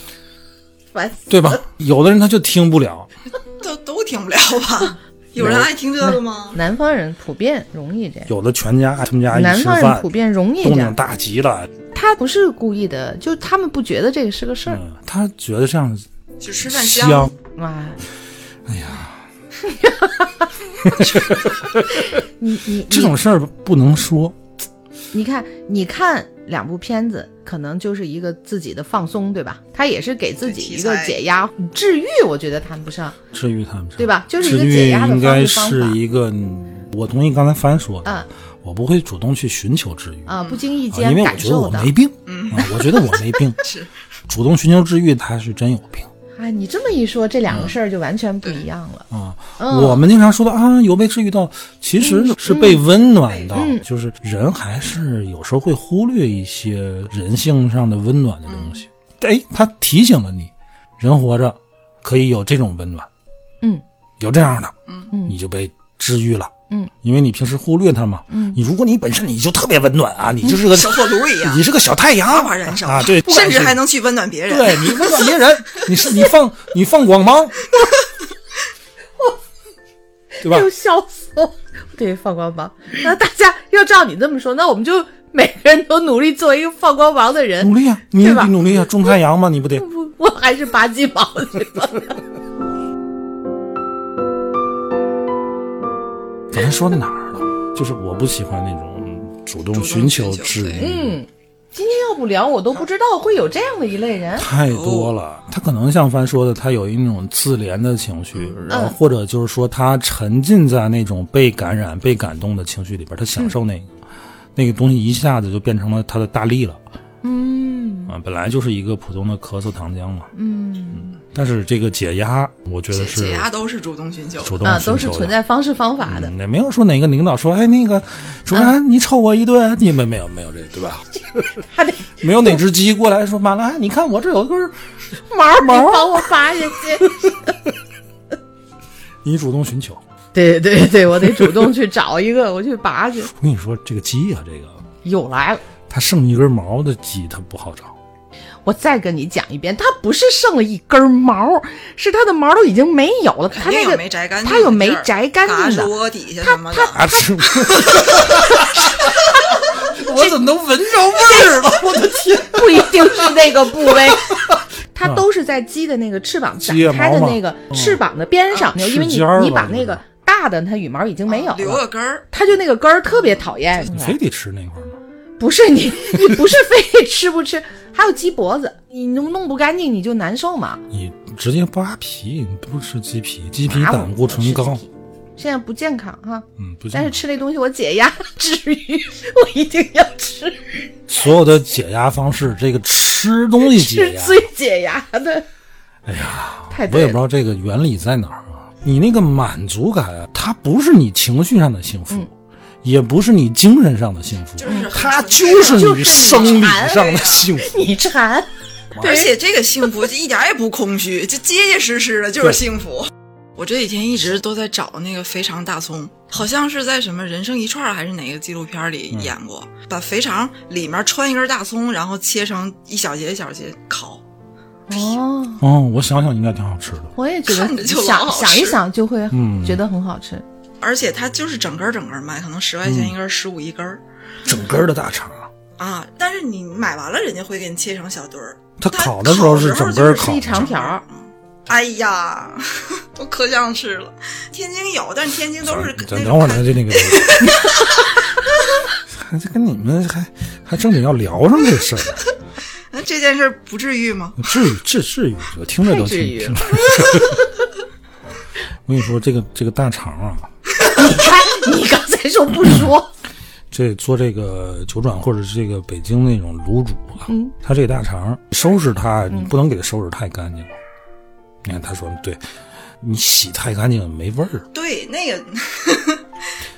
烦死。对吧？有的人他就听不了，都都听不了吧？有人爱听这个吗？南方人普遍容易这样，有的全家他们家一南吃饭方人普，遍容易这样。动静大极了，他不是故意的，就他们不觉得这个是个事儿。嗯，他觉得这样就吃饭香。哇，哎呀，你你这种事儿不能说，你看，你看两部片子，可能就是一个自己的放松，对吧？他也是给自己一个解压、治愈，我觉得谈不上。治愈谈不上对吧就是一个治愈解压的应该方式方法是一个，嗯我同意刚才帆说的，嗯我不会主动去寻求治愈。啊，不经意啊间因为我觉得。我没病，啊，我觉得我没病，是主动寻求治愈，他是真有病。哎，你这么一说，这两个事儿就完全不一样了。啊，嗯我们经常说的啊，有被治愈到，其实是被温暖到，就是人还是有时候会忽略一些人性上的温暖的东西。哎，他提醒了你，人活着可以有这种温暖，嗯，有这样的，嗯嗯你就被治愈了。嗯，因为你平时忽略它嘛。嗯你如果你本身你就特别温暖啊，你就是个小火炉一样你是个小太阳，啊，对，甚至还能去温暖别人。对你温暖别人，你是你放你放光芒，对吧又？笑死我！对，放光芒。那大家要照你这么说，那我们就每个人都努力做一个放光芒的人努。力啊，你也努力啊，种太阳嘛，你不得？不，我还是拔鸡毛去吧。刚才说到哪儿了？就是我不喜欢那种主动寻求治愈，嗯，今天要不聊，我都不知道会有这样的一类人。太多了。他可能像帆说的，他有一种自怜的情绪，然后或者就是说他沉浸在那种被感染、被感动的情绪里边，他享受那个、那个东西，一下子就变成了他的大力了。嗯啊，本来就是一个普通的咳嗽糖浆嘛，嗯但是这个解压，我觉得是解压都是主动寻求。主动啊，都是存在方式方法的。没有说哪个领导说，哎，那个主任，你抽我一顿，你们没有没有这对吧？还得没有哪只鸡过来说，马来，你看我这有根，毛毛帮我拔下去。你主动寻求。对对对，我得主动去找一个，我去拔去。我跟你说，这个鸡啊，这个又来了。它剩一根毛的鸡，它不好找。我再跟你讲一遍，它不是剩了一根毛，是它的毛都已经没有了。它那个没摘干净它有没摘干净的。嘎窝底下什么的，啊，吃！我怎么能闻着味儿了？我的天！不一定是那个部位，它都是在鸡的那个翅膀展开的那个翅膀的边上，因为你你把那个大的它羽毛已经没有了留个了，根儿。它就那个根儿特别讨厌。你非得吃那块？不是你，你不是非得吃不吃，还有鸡脖子，你弄弄不干净你就难受嘛。你直接扒皮，你不吃鸡皮，鸡皮啊胆固醇高现在不健康哈，嗯，不行。但是吃那东西我解压至于，我一定要吃，所有的解压方式，这个吃东西解压，是最解压的。哎呀，太，我也不知道这个原理在哪儿啊。你那个满足感啊，它不是你情绪上的幸福，嗯也不是你精神上的幸福，就是很它就是就是你生理上的幸福。你馋，而且这个幸福一点也不空虚，就结结实实的就是幸福。我这几天一直都在找那个肥肠大葱，好像是在什么《人生一串》还是哪个纪录片里演过，把肥肠里面穿一根大葱，然后切成一小节一小节烤。哦，哦，我想想应该挺好吃的。我也觉得就想想一想就会嗯觉得很好吃。而且它就是整根儿整根儿卖，可能十块钱一根儿，十五一根儿整根儿的大肠，啊。但是你买完了，人家会给你切成小堆儿。它它烤的时候是整根儿烤是一长条儿哎呀，我可想吃了。天津有，但是天津都是等会儿呢，就那个 还这跟你们还还正经要聊上这事儿，那这件事儿不至于吗？至于至至于，我听着都挺。我跟你说，这个这个大肠啊，你看，你刚才说不说，这做这个九转或者是这个北京那种卤煮啊，嗯它这大肠收拾它，你不能给它收拾太干净。你看他说对，你洗太干净没味儿。对，那个，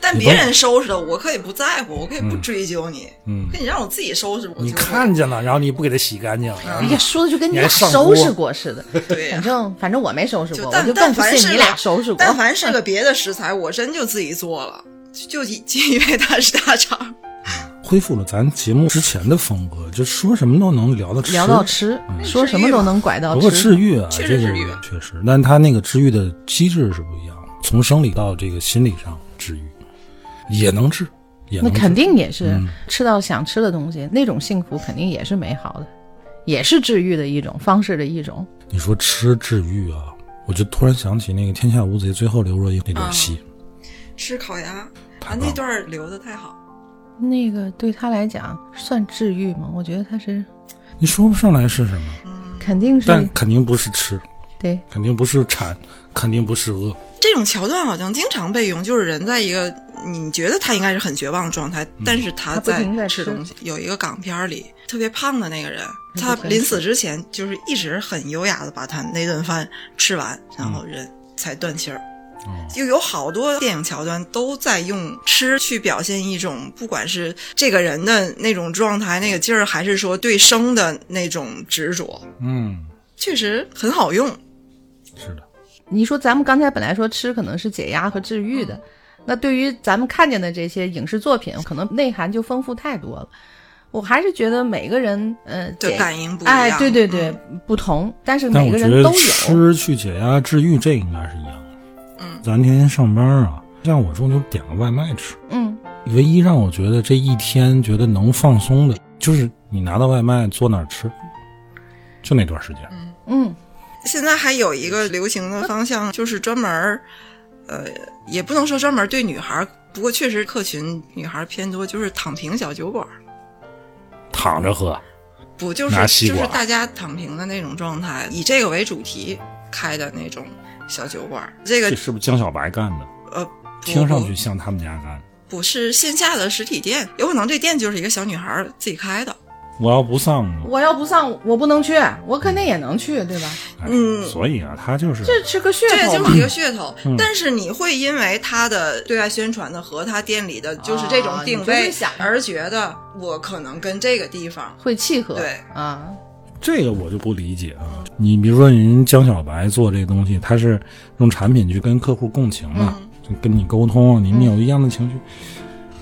但别人收拾的，我可以不在乎，我可以不追究你。嗯可你让我自己收拾，我你看见了，然后你不给他洗干净，哎呀，说的就跟你俩收拾过似的。对反正反正我没收拾过，我就但就更不但凡是信你俩收拾过。但凡是个别的食材，我真就自己做了，就就就因为它是大肠。恢复了咱节目之前的风格，就说什么都能聊到吃，聊到吃，说什么都能拐到不过。治愈啊，这个确实治愈确实，但他那个治愈的机制是不一样的，从生理到这个心理上也能治，也能治。那肯定也是嗯。吃到想吃的东西，那种幸福肯定也是美好的，也是治愈的一种方式的一种。你说吃治愈啊，我就突然想起那个《天下无贼》最后刘若英那段戏，吃烤鸭啊，那段儿留的太好。那个对他来讲算治愈吗？我觉得他是你说不上来是什么，肯定是但肯定不是吃，对。肯定不是馋，肯定不是饿，这种桥段好像经常被用，就是人在一个你觉得他应该是很绝望的状态，但是他他不停在吃吃。东西。有一个港片里，特别胖的那个人，他临死之前就是一直很优雅的把他那顿饭吃完，然后人才断气儿。哦。就有好多电影桥段都在用吃去表现一种，不管是这个人的那种状态、那个劲儿，还是说对生的那种执着，嗯，确实很好用。是的，你说咱们刚才本来说吃可能是解压和治愈的，那对于咱们看见的这些影视作品，可能内涵就丰富太多了。我还是觉得每个人，呃，对感应不一样。哎，对对对，不同，但是每个人都有。吃去解压治愈这应该是一样的。嗯，咱天天上班啊，像我中午点个外卖吃，嗯唯一让我觉得这一天觉得能放松的，就是你拿到外卖坐那儿吃，就那段时间。嗯现在还有一个流行的方向，就是专门儿，呃，也不能说专门对女孩儿，不过确实客群女孩儿偏多，就是躺平小酒馆儿，躺着喝，不就是就是大家躺平的那种状态，以这个为主题开的那种小酒馆儿。这个这是不是江小白干的？呃，听上去像他们家干的。不是线下的实体店，有可能这店就是一个小女孩儿自己开的。我要不上？我要不上，我不能去，我肯定也能去，对吧？哎嗯所以啊，他就是这是个噱头嘛这就是一个噱头，嗯但是你会因为他的对外宣传的和他店里的就是这种定位而觉得我可能跟这个地方会契合，对啊，这个我就不理解啊。你比如说人江小白做这个东西，他是用产品去跟客户共情嘛，嗯就跟你沟通，你们有一样的情绪。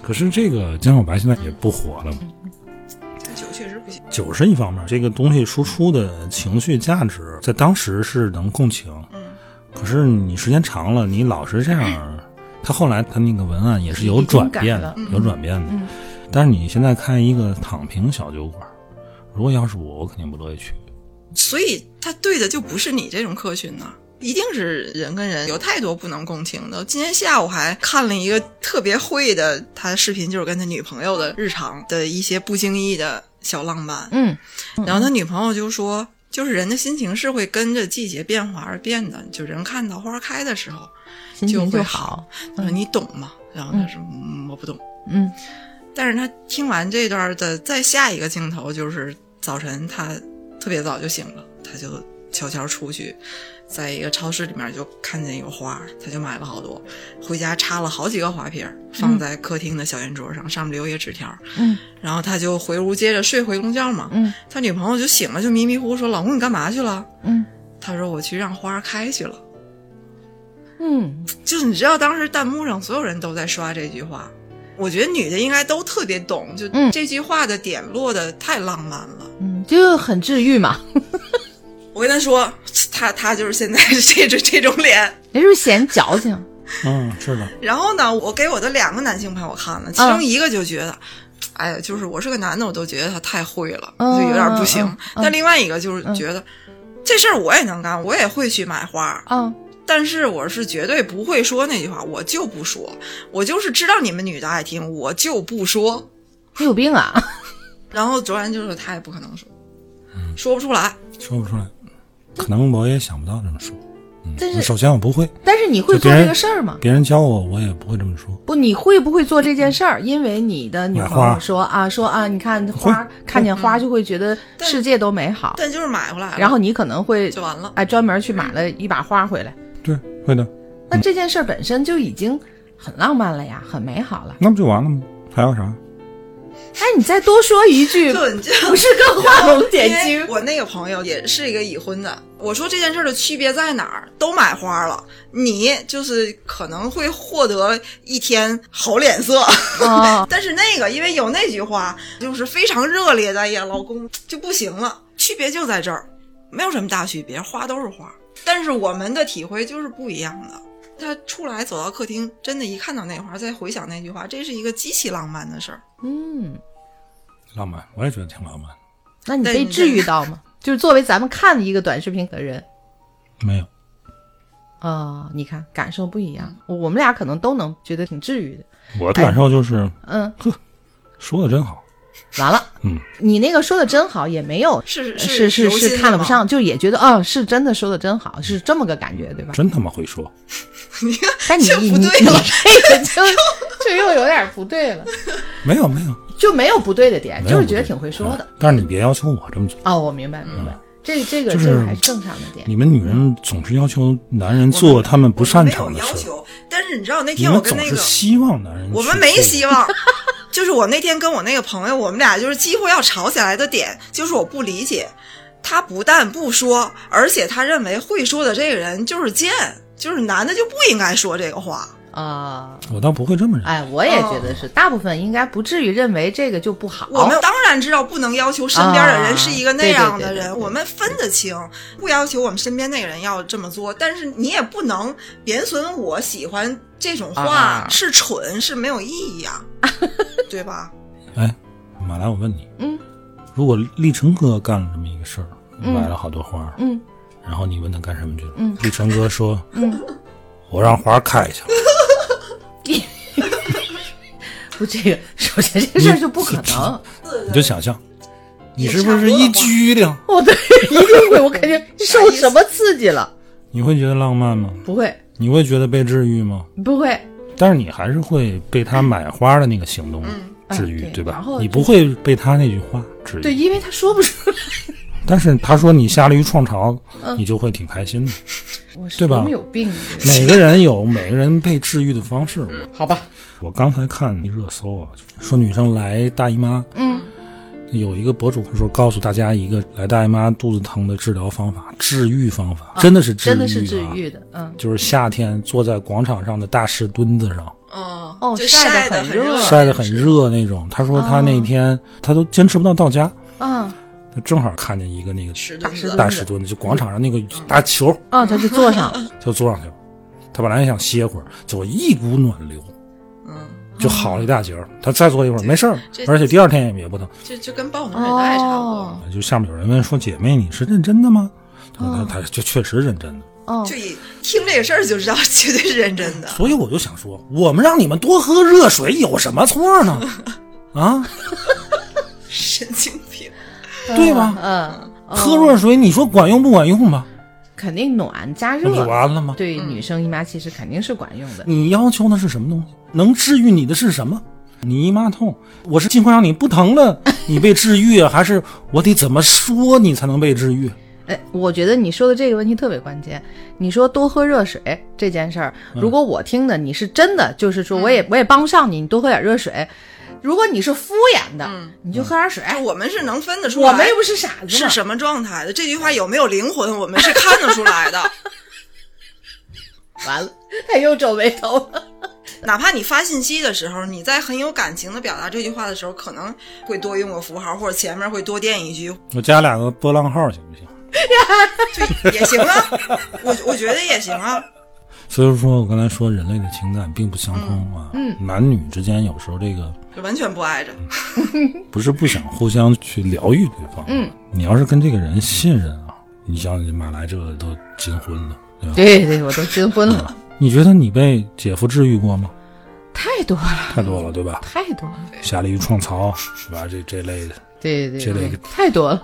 可是这个江小白现在也不火了，酒确实不行。酒是一方面，这个东西输出的情绪价值在当时是能共情，嗯，可是你时间长了，你老是这样，他后来他那个文案也是有转变的有转变的。嗯但是你现在看一个躺平小酒馆，如果要是我，我肯定不乐意去。所以他对的就不是你这种客群呢、一定是人跟人有太多不能共情的。今天下午还看了一个特别会的，他的视频就是跟他女朋友的日常的一些不经意的小浪漫。嗯然后他女朋友就说，就是人的心情是会跟着季节变化而变的。就人看到花开的时候，心情就会好，他说你懂吗？然后他说、嗯、我不懂。嗯但是他听完这段的再下一个镜头就是早晨他特别早就醒了，他就悄悄出去，在一个超市里面就看见有花，他就买了好多，回家插了好几个花瓶，放在客厅的小圆桌上，上面留一个纸条，嗯然后他就回屋接着睡回笼觉嘛。嗯他女朋友就醒了，就迷迷糊糊说：“老公，你干嘛去了嗯？”他说：“我去让花开去了。嗯”就是你知道，当时弹幕上所有人都在刷这句话，我觉得女的应该都特别懂，就嗯这句话的点落的太浪漫了。嗯，就很治愈嘛。我跟他说，他他就是现在这种这种脸。也就是显矫情，嗯，是的，然后呢，我给我的两个男性朋友看了，其中一个就觉得。哎呀，就是我是个男的，我都觉得他太会了，嗯就有点不行。但另外一个就是觉得、这事儿我也能干，我也会去买花，嗯但是我是绝对不会说那句话，我就不说，我就是知道你们女的爱听，我就不说。你有病啊！然后卓然就说他也不可能说，嗯说不出来。说不出来，可能我也想不到这么说。嗯但是，首先我不会，但是你会做这个事儿吗？别人教我，我也不会这么说。不，你会不会做这件事儿？因为你的女朋友说啊说啊，你看花，看见花就会觉得世界都美好，但就是买回来，然后你可能会就完了。哎专门去买了一把花回来。对，会的，那这件事儿本身就已经很浪漫了呀，很美好了。那不就完了吗？还要啥？哎，你再多说一句，就你这不是更画龙点睛？我那个朋友也是一个已婚的，我说这件事儿的区别在哪儿？都买花了，你就是可能会获得一天好脸色，哦，但是那个因为有那句话，就是非常热烈的，哎呀，老公就不行了。区别就在这儿，没有什么大区别，花都是花，但是我们的体会就是不一样的。他出来走到客厅，真的，一看到那花，再回想那句话，这是一个极其浪漫的事儿。嗯，浪漫，我也觉得挺浪漫。那你被治愈到吗？就是作为咱们看一个短视频的人，没有，哦，你看感受不一样，我们俩可能都能觉得挺治愈的。我的感受就是，嗯，呵说的真好。完了，嗯，你那个说的真好，也没有是是是是看了不上，就也觉得哦，是真的说的真好，是这么个感觉，对吧？真他妈会说。你看 但你这你你不对了，这个就就又有点不对了。没有没有，就没有不对的点，就是觉得挺会说的啊。但是你别要求我这么做。哦，我明白明白，这这个就是这个还是正常的点。你们女人总是要求男人做他们不擅长的事要求，但是你知道那天我总是跟那个希望男人。我们没希望。就是我那天跟我那个朋友，我们俩就是几乎要吵起来的点，就是我不理解，他不但不说，而且他认为会说的这个人就是贱，就是男的就不应该说这个话。啊、我倒不会这么认为。哎，我也觉得是，大部分应该不至于认为这个就不好。我们当然知道不能要求身边的人是一个那样的人，啊对对对对对我们分得清，不要求我们身边那个人要这么做，但是你也不能贬损我喜欢这种话，啊是蠢是没有意义呀、对吧？哎，马来，我问你，嗯，如果立成哥干了这么一个事儿，嗯买了好多花，嗯，然后你问他干什么去了？嗯立成哥说，嗯，我让花开去了。不，这个首先这事儿就不可能。你就想象，你是不是一拘灵？哦，对，一定会，我感觉 受什么刺激了？你会觉得浪漫吗？不会，你会觉得被治愈吗？不会，但是你还是会被他买花的那个行动治愈，嗯对对吧然后？你不会被他那句话治愈对，因为他说不出来。但是他说你下了一创潮，你就会挺开心的。对吧有病，每个人有每个人被治愈的方式。好吧？我刚才看一热搜啊，说女生来大姨妈，嗯，有一个博主说告诉大家一个来大姨妈肚子疼的治疗方法，治愈方法，真的是治愈、啊，真的是治愈的，嗯，就是夏天坐在广场上的大石墩子上，哦哦就晒得很热晒得很热那种。他说他那天、他都坚持不到到家，嗯。他正好看见一个那个石墩子大石墩大石墩子，就广场上那个大球，啊，他就坐上，就坐上去了。他本来想歇会儿，结果一股暖流，嗯，就好了一大截儿。他再坐一会儿没事儿，而且第二天也也不疼。就就跟抱暖水袋差不多。哦就下面有人问说：“姐妹，你是认真的吗？”他说他他就确实认真的。哦就一听这个事儿就知道绝对是认真的。所以我就想说，我们让你们多喝热水有什么错呢？啊，神经病，对吧？嗯，哦喝热水，你说管用不管用吧？肯定暖加热，完了吗？对女生姨妈其实肯定是管用的。你要求的是什么东西？能治愈你的是什么？你姨妈痛，我是尽快让你不疼了，你被治愈啊，还是我得怎么说你才能被治愈？哎，我觉得你说的这个问题特别关键。你说多喝热水这件事儿，如果我听的你是真的，就是说我也、我也帮不上你，你多喝点热水。如果你是敷衍的，你就喝点水。我们是能分得出来，我们又不是傻子，是什么状态的。这句话有没有灵魂，我们是看得出来的。完了，他又皱眉头了。哪怕你发信息的时候，你在很有感情的表达这句话的时候，可能会多用个符号，或者前面会多垫一句，我加两个波浪号行不行？就也行啊。我我觉得也行啊。所以说我刚才说人类的情感并不相通啊，嗯男女之间有时候这个就完全不挨着。不是不想互相去疗愈对方，嗯，你要是跟这个人信任啊，你像马来这都金婚了，对吧？对对，我都金婚了，你觉得你被姐夫治愈过吗？太多了，太多了，对吧？太多了。下了一创槽，是吧？这这类的。对对对这类，太多了。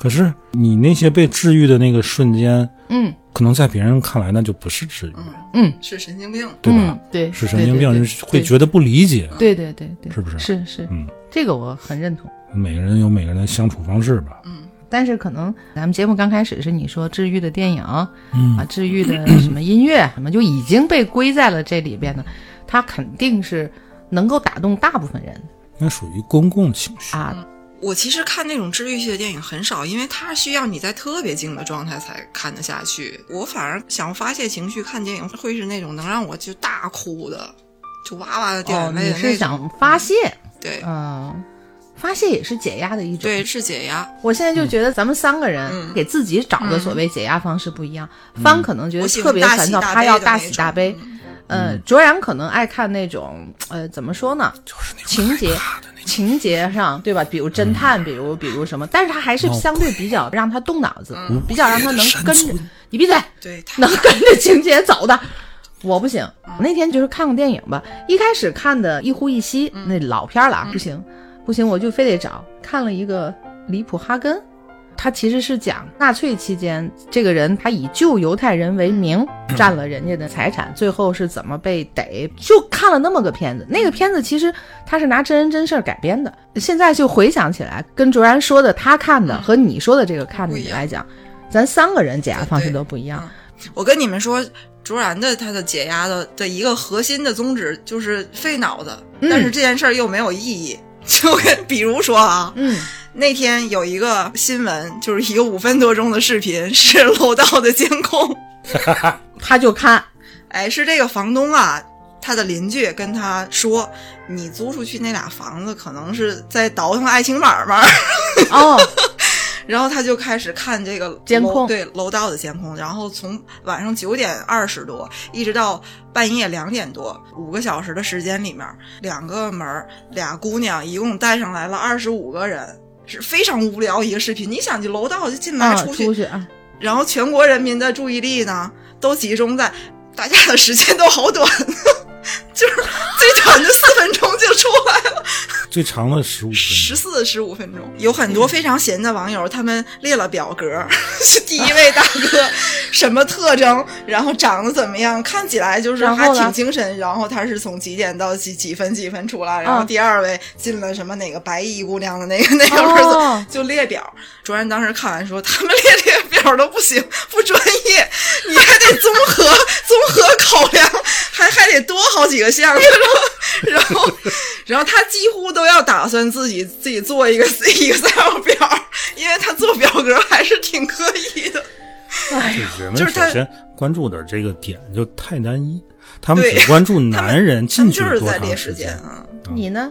可是你那些被治愈的那个瞬间，嗯可能在别人看来那就不是治愈，嗯，是神经病，对吧？嗯对，是神经病，人会觉得不理解。对对对对，是不是是是，嗯，这个我很认同。每个人有每个人的相处方式吧。嗯但是可能咱们节目刚开始是你说治愈的电影、嗯啊，治愈的什么音乐 什么，就已经被归在了这里边的，它肯定是能够打动大部分人那属于公共情绪。啊。我其实看那种治愈系的电影很少，因为它需要你在特别静的状态才看得下去。我反而想发泄情绪，看电影会是那种能让我就大哭的，就哇哇的掉哦，眼泪你。是想发泄，对嗯，发泄也是解压的一种。对，是解压。我现在就觉得咱们三个人嗯给自己找的所谓解压方式不一样。方可能觉得特别烦躁，他要大喜大悲。嗯呃，卓然可能爱看那种呃，怎么说呢？就是那种情节情节上，对吧？比如侦探，比如比如什么，但是他还是相对比较让他动脑子，嗯。比较让他能跟着你闭嘴，对，能跟着情节走的。我不行，那天就是看个电影吧，一开始看的一呼一吸，那老片儿了啊，不行，不行，我就非得找看了一个离谱哈根，它其实是讲纳粹期间这个人他以救犹太人为名占了人家的财产，最后是怎么被逮。就看了那么个片子，那个片子其实他是拿真人真事儿改编的。现在就回想起来，跟卓然说的他看的和你说的这个看的你来讲，咱三个人解压方式都不一样。我跟你们说，卓然的他的解压的的一个核心的宗旨就是费脑子，嗯但是这件事儿又没有意义。就跟比如说啊，嗯，那天有一个新闻，就是一个五分多钟的视频，是楼道的监控。他就看，哎，是这个房东啊，他的邻居跟他说，你租出去那俩房子可能是在倒腾爱情买卖。哦，然后他就开始看这个监控对楼道的监控，然后从晚上九点二十多一直到半夜两点多，五个小时的时间里面，两个门儿俩姑娘，一共带上来了二十五个人，是非常无聊一个视频。你想，就楼道就进来啊，出去，出去啊，然后全国人民的注意力呢都集中在大家的时间都好短，就是最短的四分钟就出来了。最长的十五分十钟。四十五分钟，有很多非常闲的网友，他们列了表格，第一位大哥什么特征，然后长得怎么样，看起来就是还挺精神，然后他是从几点到几几分几分出来，然后嗯第二位进了什么哪个白衣姑娘的那个那个日子、哦 就列表。卓然当时看完说，他们列列表都不行，不专业，你还得综合综合考量，还还得多好几个项，然后然后他几乎都要打算自己自己做一个 Excel 表，因为他做表格还是挺刻意的。哎就是人们就是他首先关注的这个点就太单一，他们只关注 男人进去就是在列多长时间。时间啊，你呢？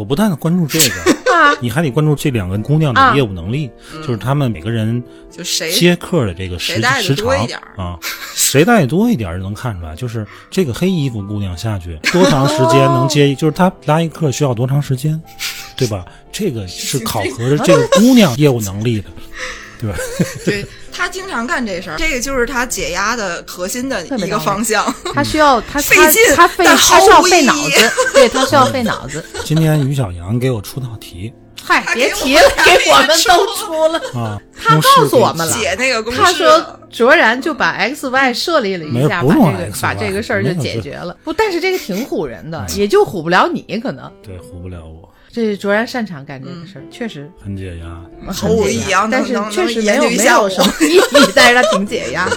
我不但关注这个，啊，你还得关注这两个姑娘啊的业务能力，就是他们每个人就谁接客的这个时时长啊，谁带的多一点就能看出来。就是这个黑衣服姑娘下去 多长时间能接一，就是她拉一客需要多长时间，对吧？这个是 考核的这个姑娘业务能力的，对吧？对他经常干这事儿，这个就是他解压的核心的一个方向。他需要他 他费劲他费但他需要毫无意义。费脑子，对他需要费脑子。今天于小阳给我出道题。嗨，别提了，给我们都出了。啊，他告诉我们了解那个公式，他说卓然就把 x y 设立了一下，把这个把这个事儿就解决了。不，但是这个挺唬人的，也就唬不了你，可能。对唬不了我，这卓然擅长干这个事儿，确实很解压。毫无意义啊但是确实没有没有什么 意义，但是他挺解压。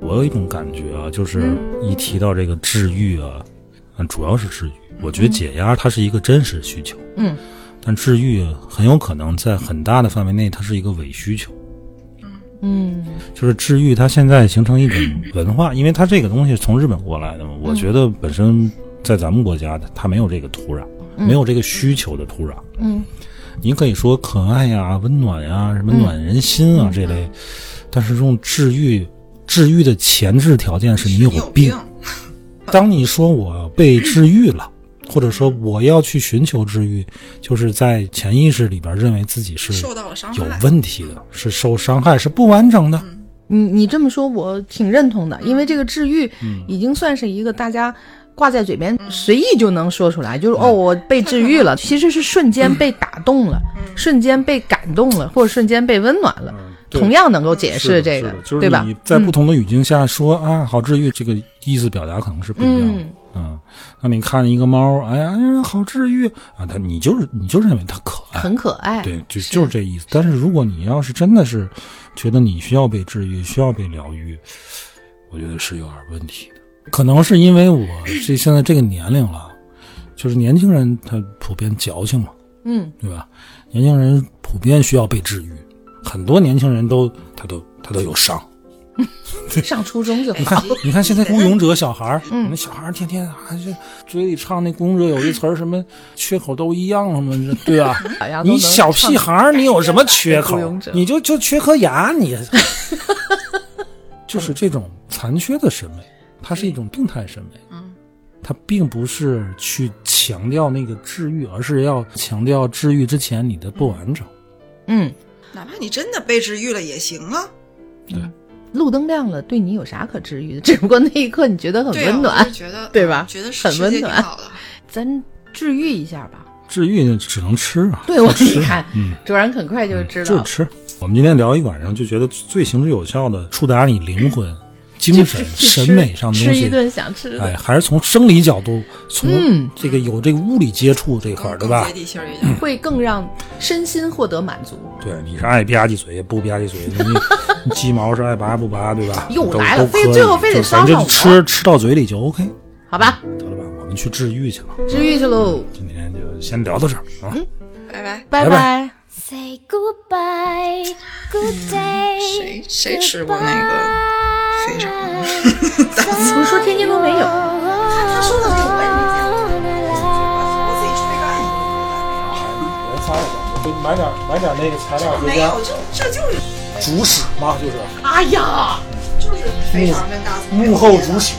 我有一种感觉啊，就是嗯一提到这个治愈啊，嗯，主要是治愈。我觉得解压它是一个真实需求，嗯，但治愈很有可能在很大的范围内，它是一个伪需求。嗯就是治愈，它现在形成一种文化，因为它这个东西从日本过来的嘛。我觉得本身在咱们国家的，它没有这个土壤，没有这个需求的土壤。嗯你可以说可爱呀、温暖呀、什么暖人心啊、这类，但是这种治愈，治愈的前置条件是你有病。当你说我被治愈了，或者说我要去寻求治愈，就是在潜意识里边认为自己是受到了伤有。问题的，是受伤害，是不完整的。你你这么说，我挺认同的，因为这个治愈嗯。已经算是一个大家挂在嘴边，随意就能说出来，就是哦，我被治愈了，其实是瞬间被打动了，瞬间被感动了，或者瞬间被温暖了，对。同样能够解释这个对吧？你？在不同的语境下说、啊，好治愈，这个意思表达可能是不一样的。嗯嗯，那你看一个猫，哎呀，好治愈啊，它你就是你就认为它可爱，很可爱，对，就就是这意思。但是如果你要是真的是觉得你需要被治愈，需要被疗愈，我觉得是有点问题的。可能是因为我这现在这个年龄了，就是年轻人他普遍矫情嘛，嗯，对吧？年轻人普遍需要被治愈，很多年轻人都他都他都有伤。上初中就你看好，，你看现在孤勇者小孩儿，嗯那小孩儿天天啊，就嘴里唱那孤勇者有一词儿什么缺口都一样什么的，对吧？你小屁孩儿，你有什么缺 口？你就就缺颗牙，你就是这种残缺的审美，它是一种病态审美。嗯，它并不是去强调那个治愈，而是要强调治愈之前你的不完整。嗯，哪怕你真的被治愈了也行啊。路灯亮了，对你有啥可治愈的？只不过那一刻你觉得很温暖 对吧觉得很温暖。咱治愈一下吧。治愈只能吃啊，对，我你看，嗯，卓然很快就知道，就吃。我们今天聊一晚上，就觉得最行之有效的触达你灵魂、精神、审美上的东西。吃一顿想吃的，哎，还是从生理角度，从嗯这个有这个物理接触这块儿，对吧。会更让身心获得满足。对，你是爱吧唧嘴不吧唧嘴，你你 鸡毛是爱拔不拔，对吧？又来了非最后非得就反正吃吃到嘴里就 OK，好吧，得了吧？我们去治愈去了，治愈去喽，今天就先聊到这儿啊。拜拜。拜拜拜。Say goodbye, good day. 谁谁吃过那个非常？不是说天津都没有，他说的这个我也没见过。我自己出去干我擦，我就买点买点那个材料回没有，这这就是主使嘛，就是哎呀，就是非常跟大葱幕后煮血。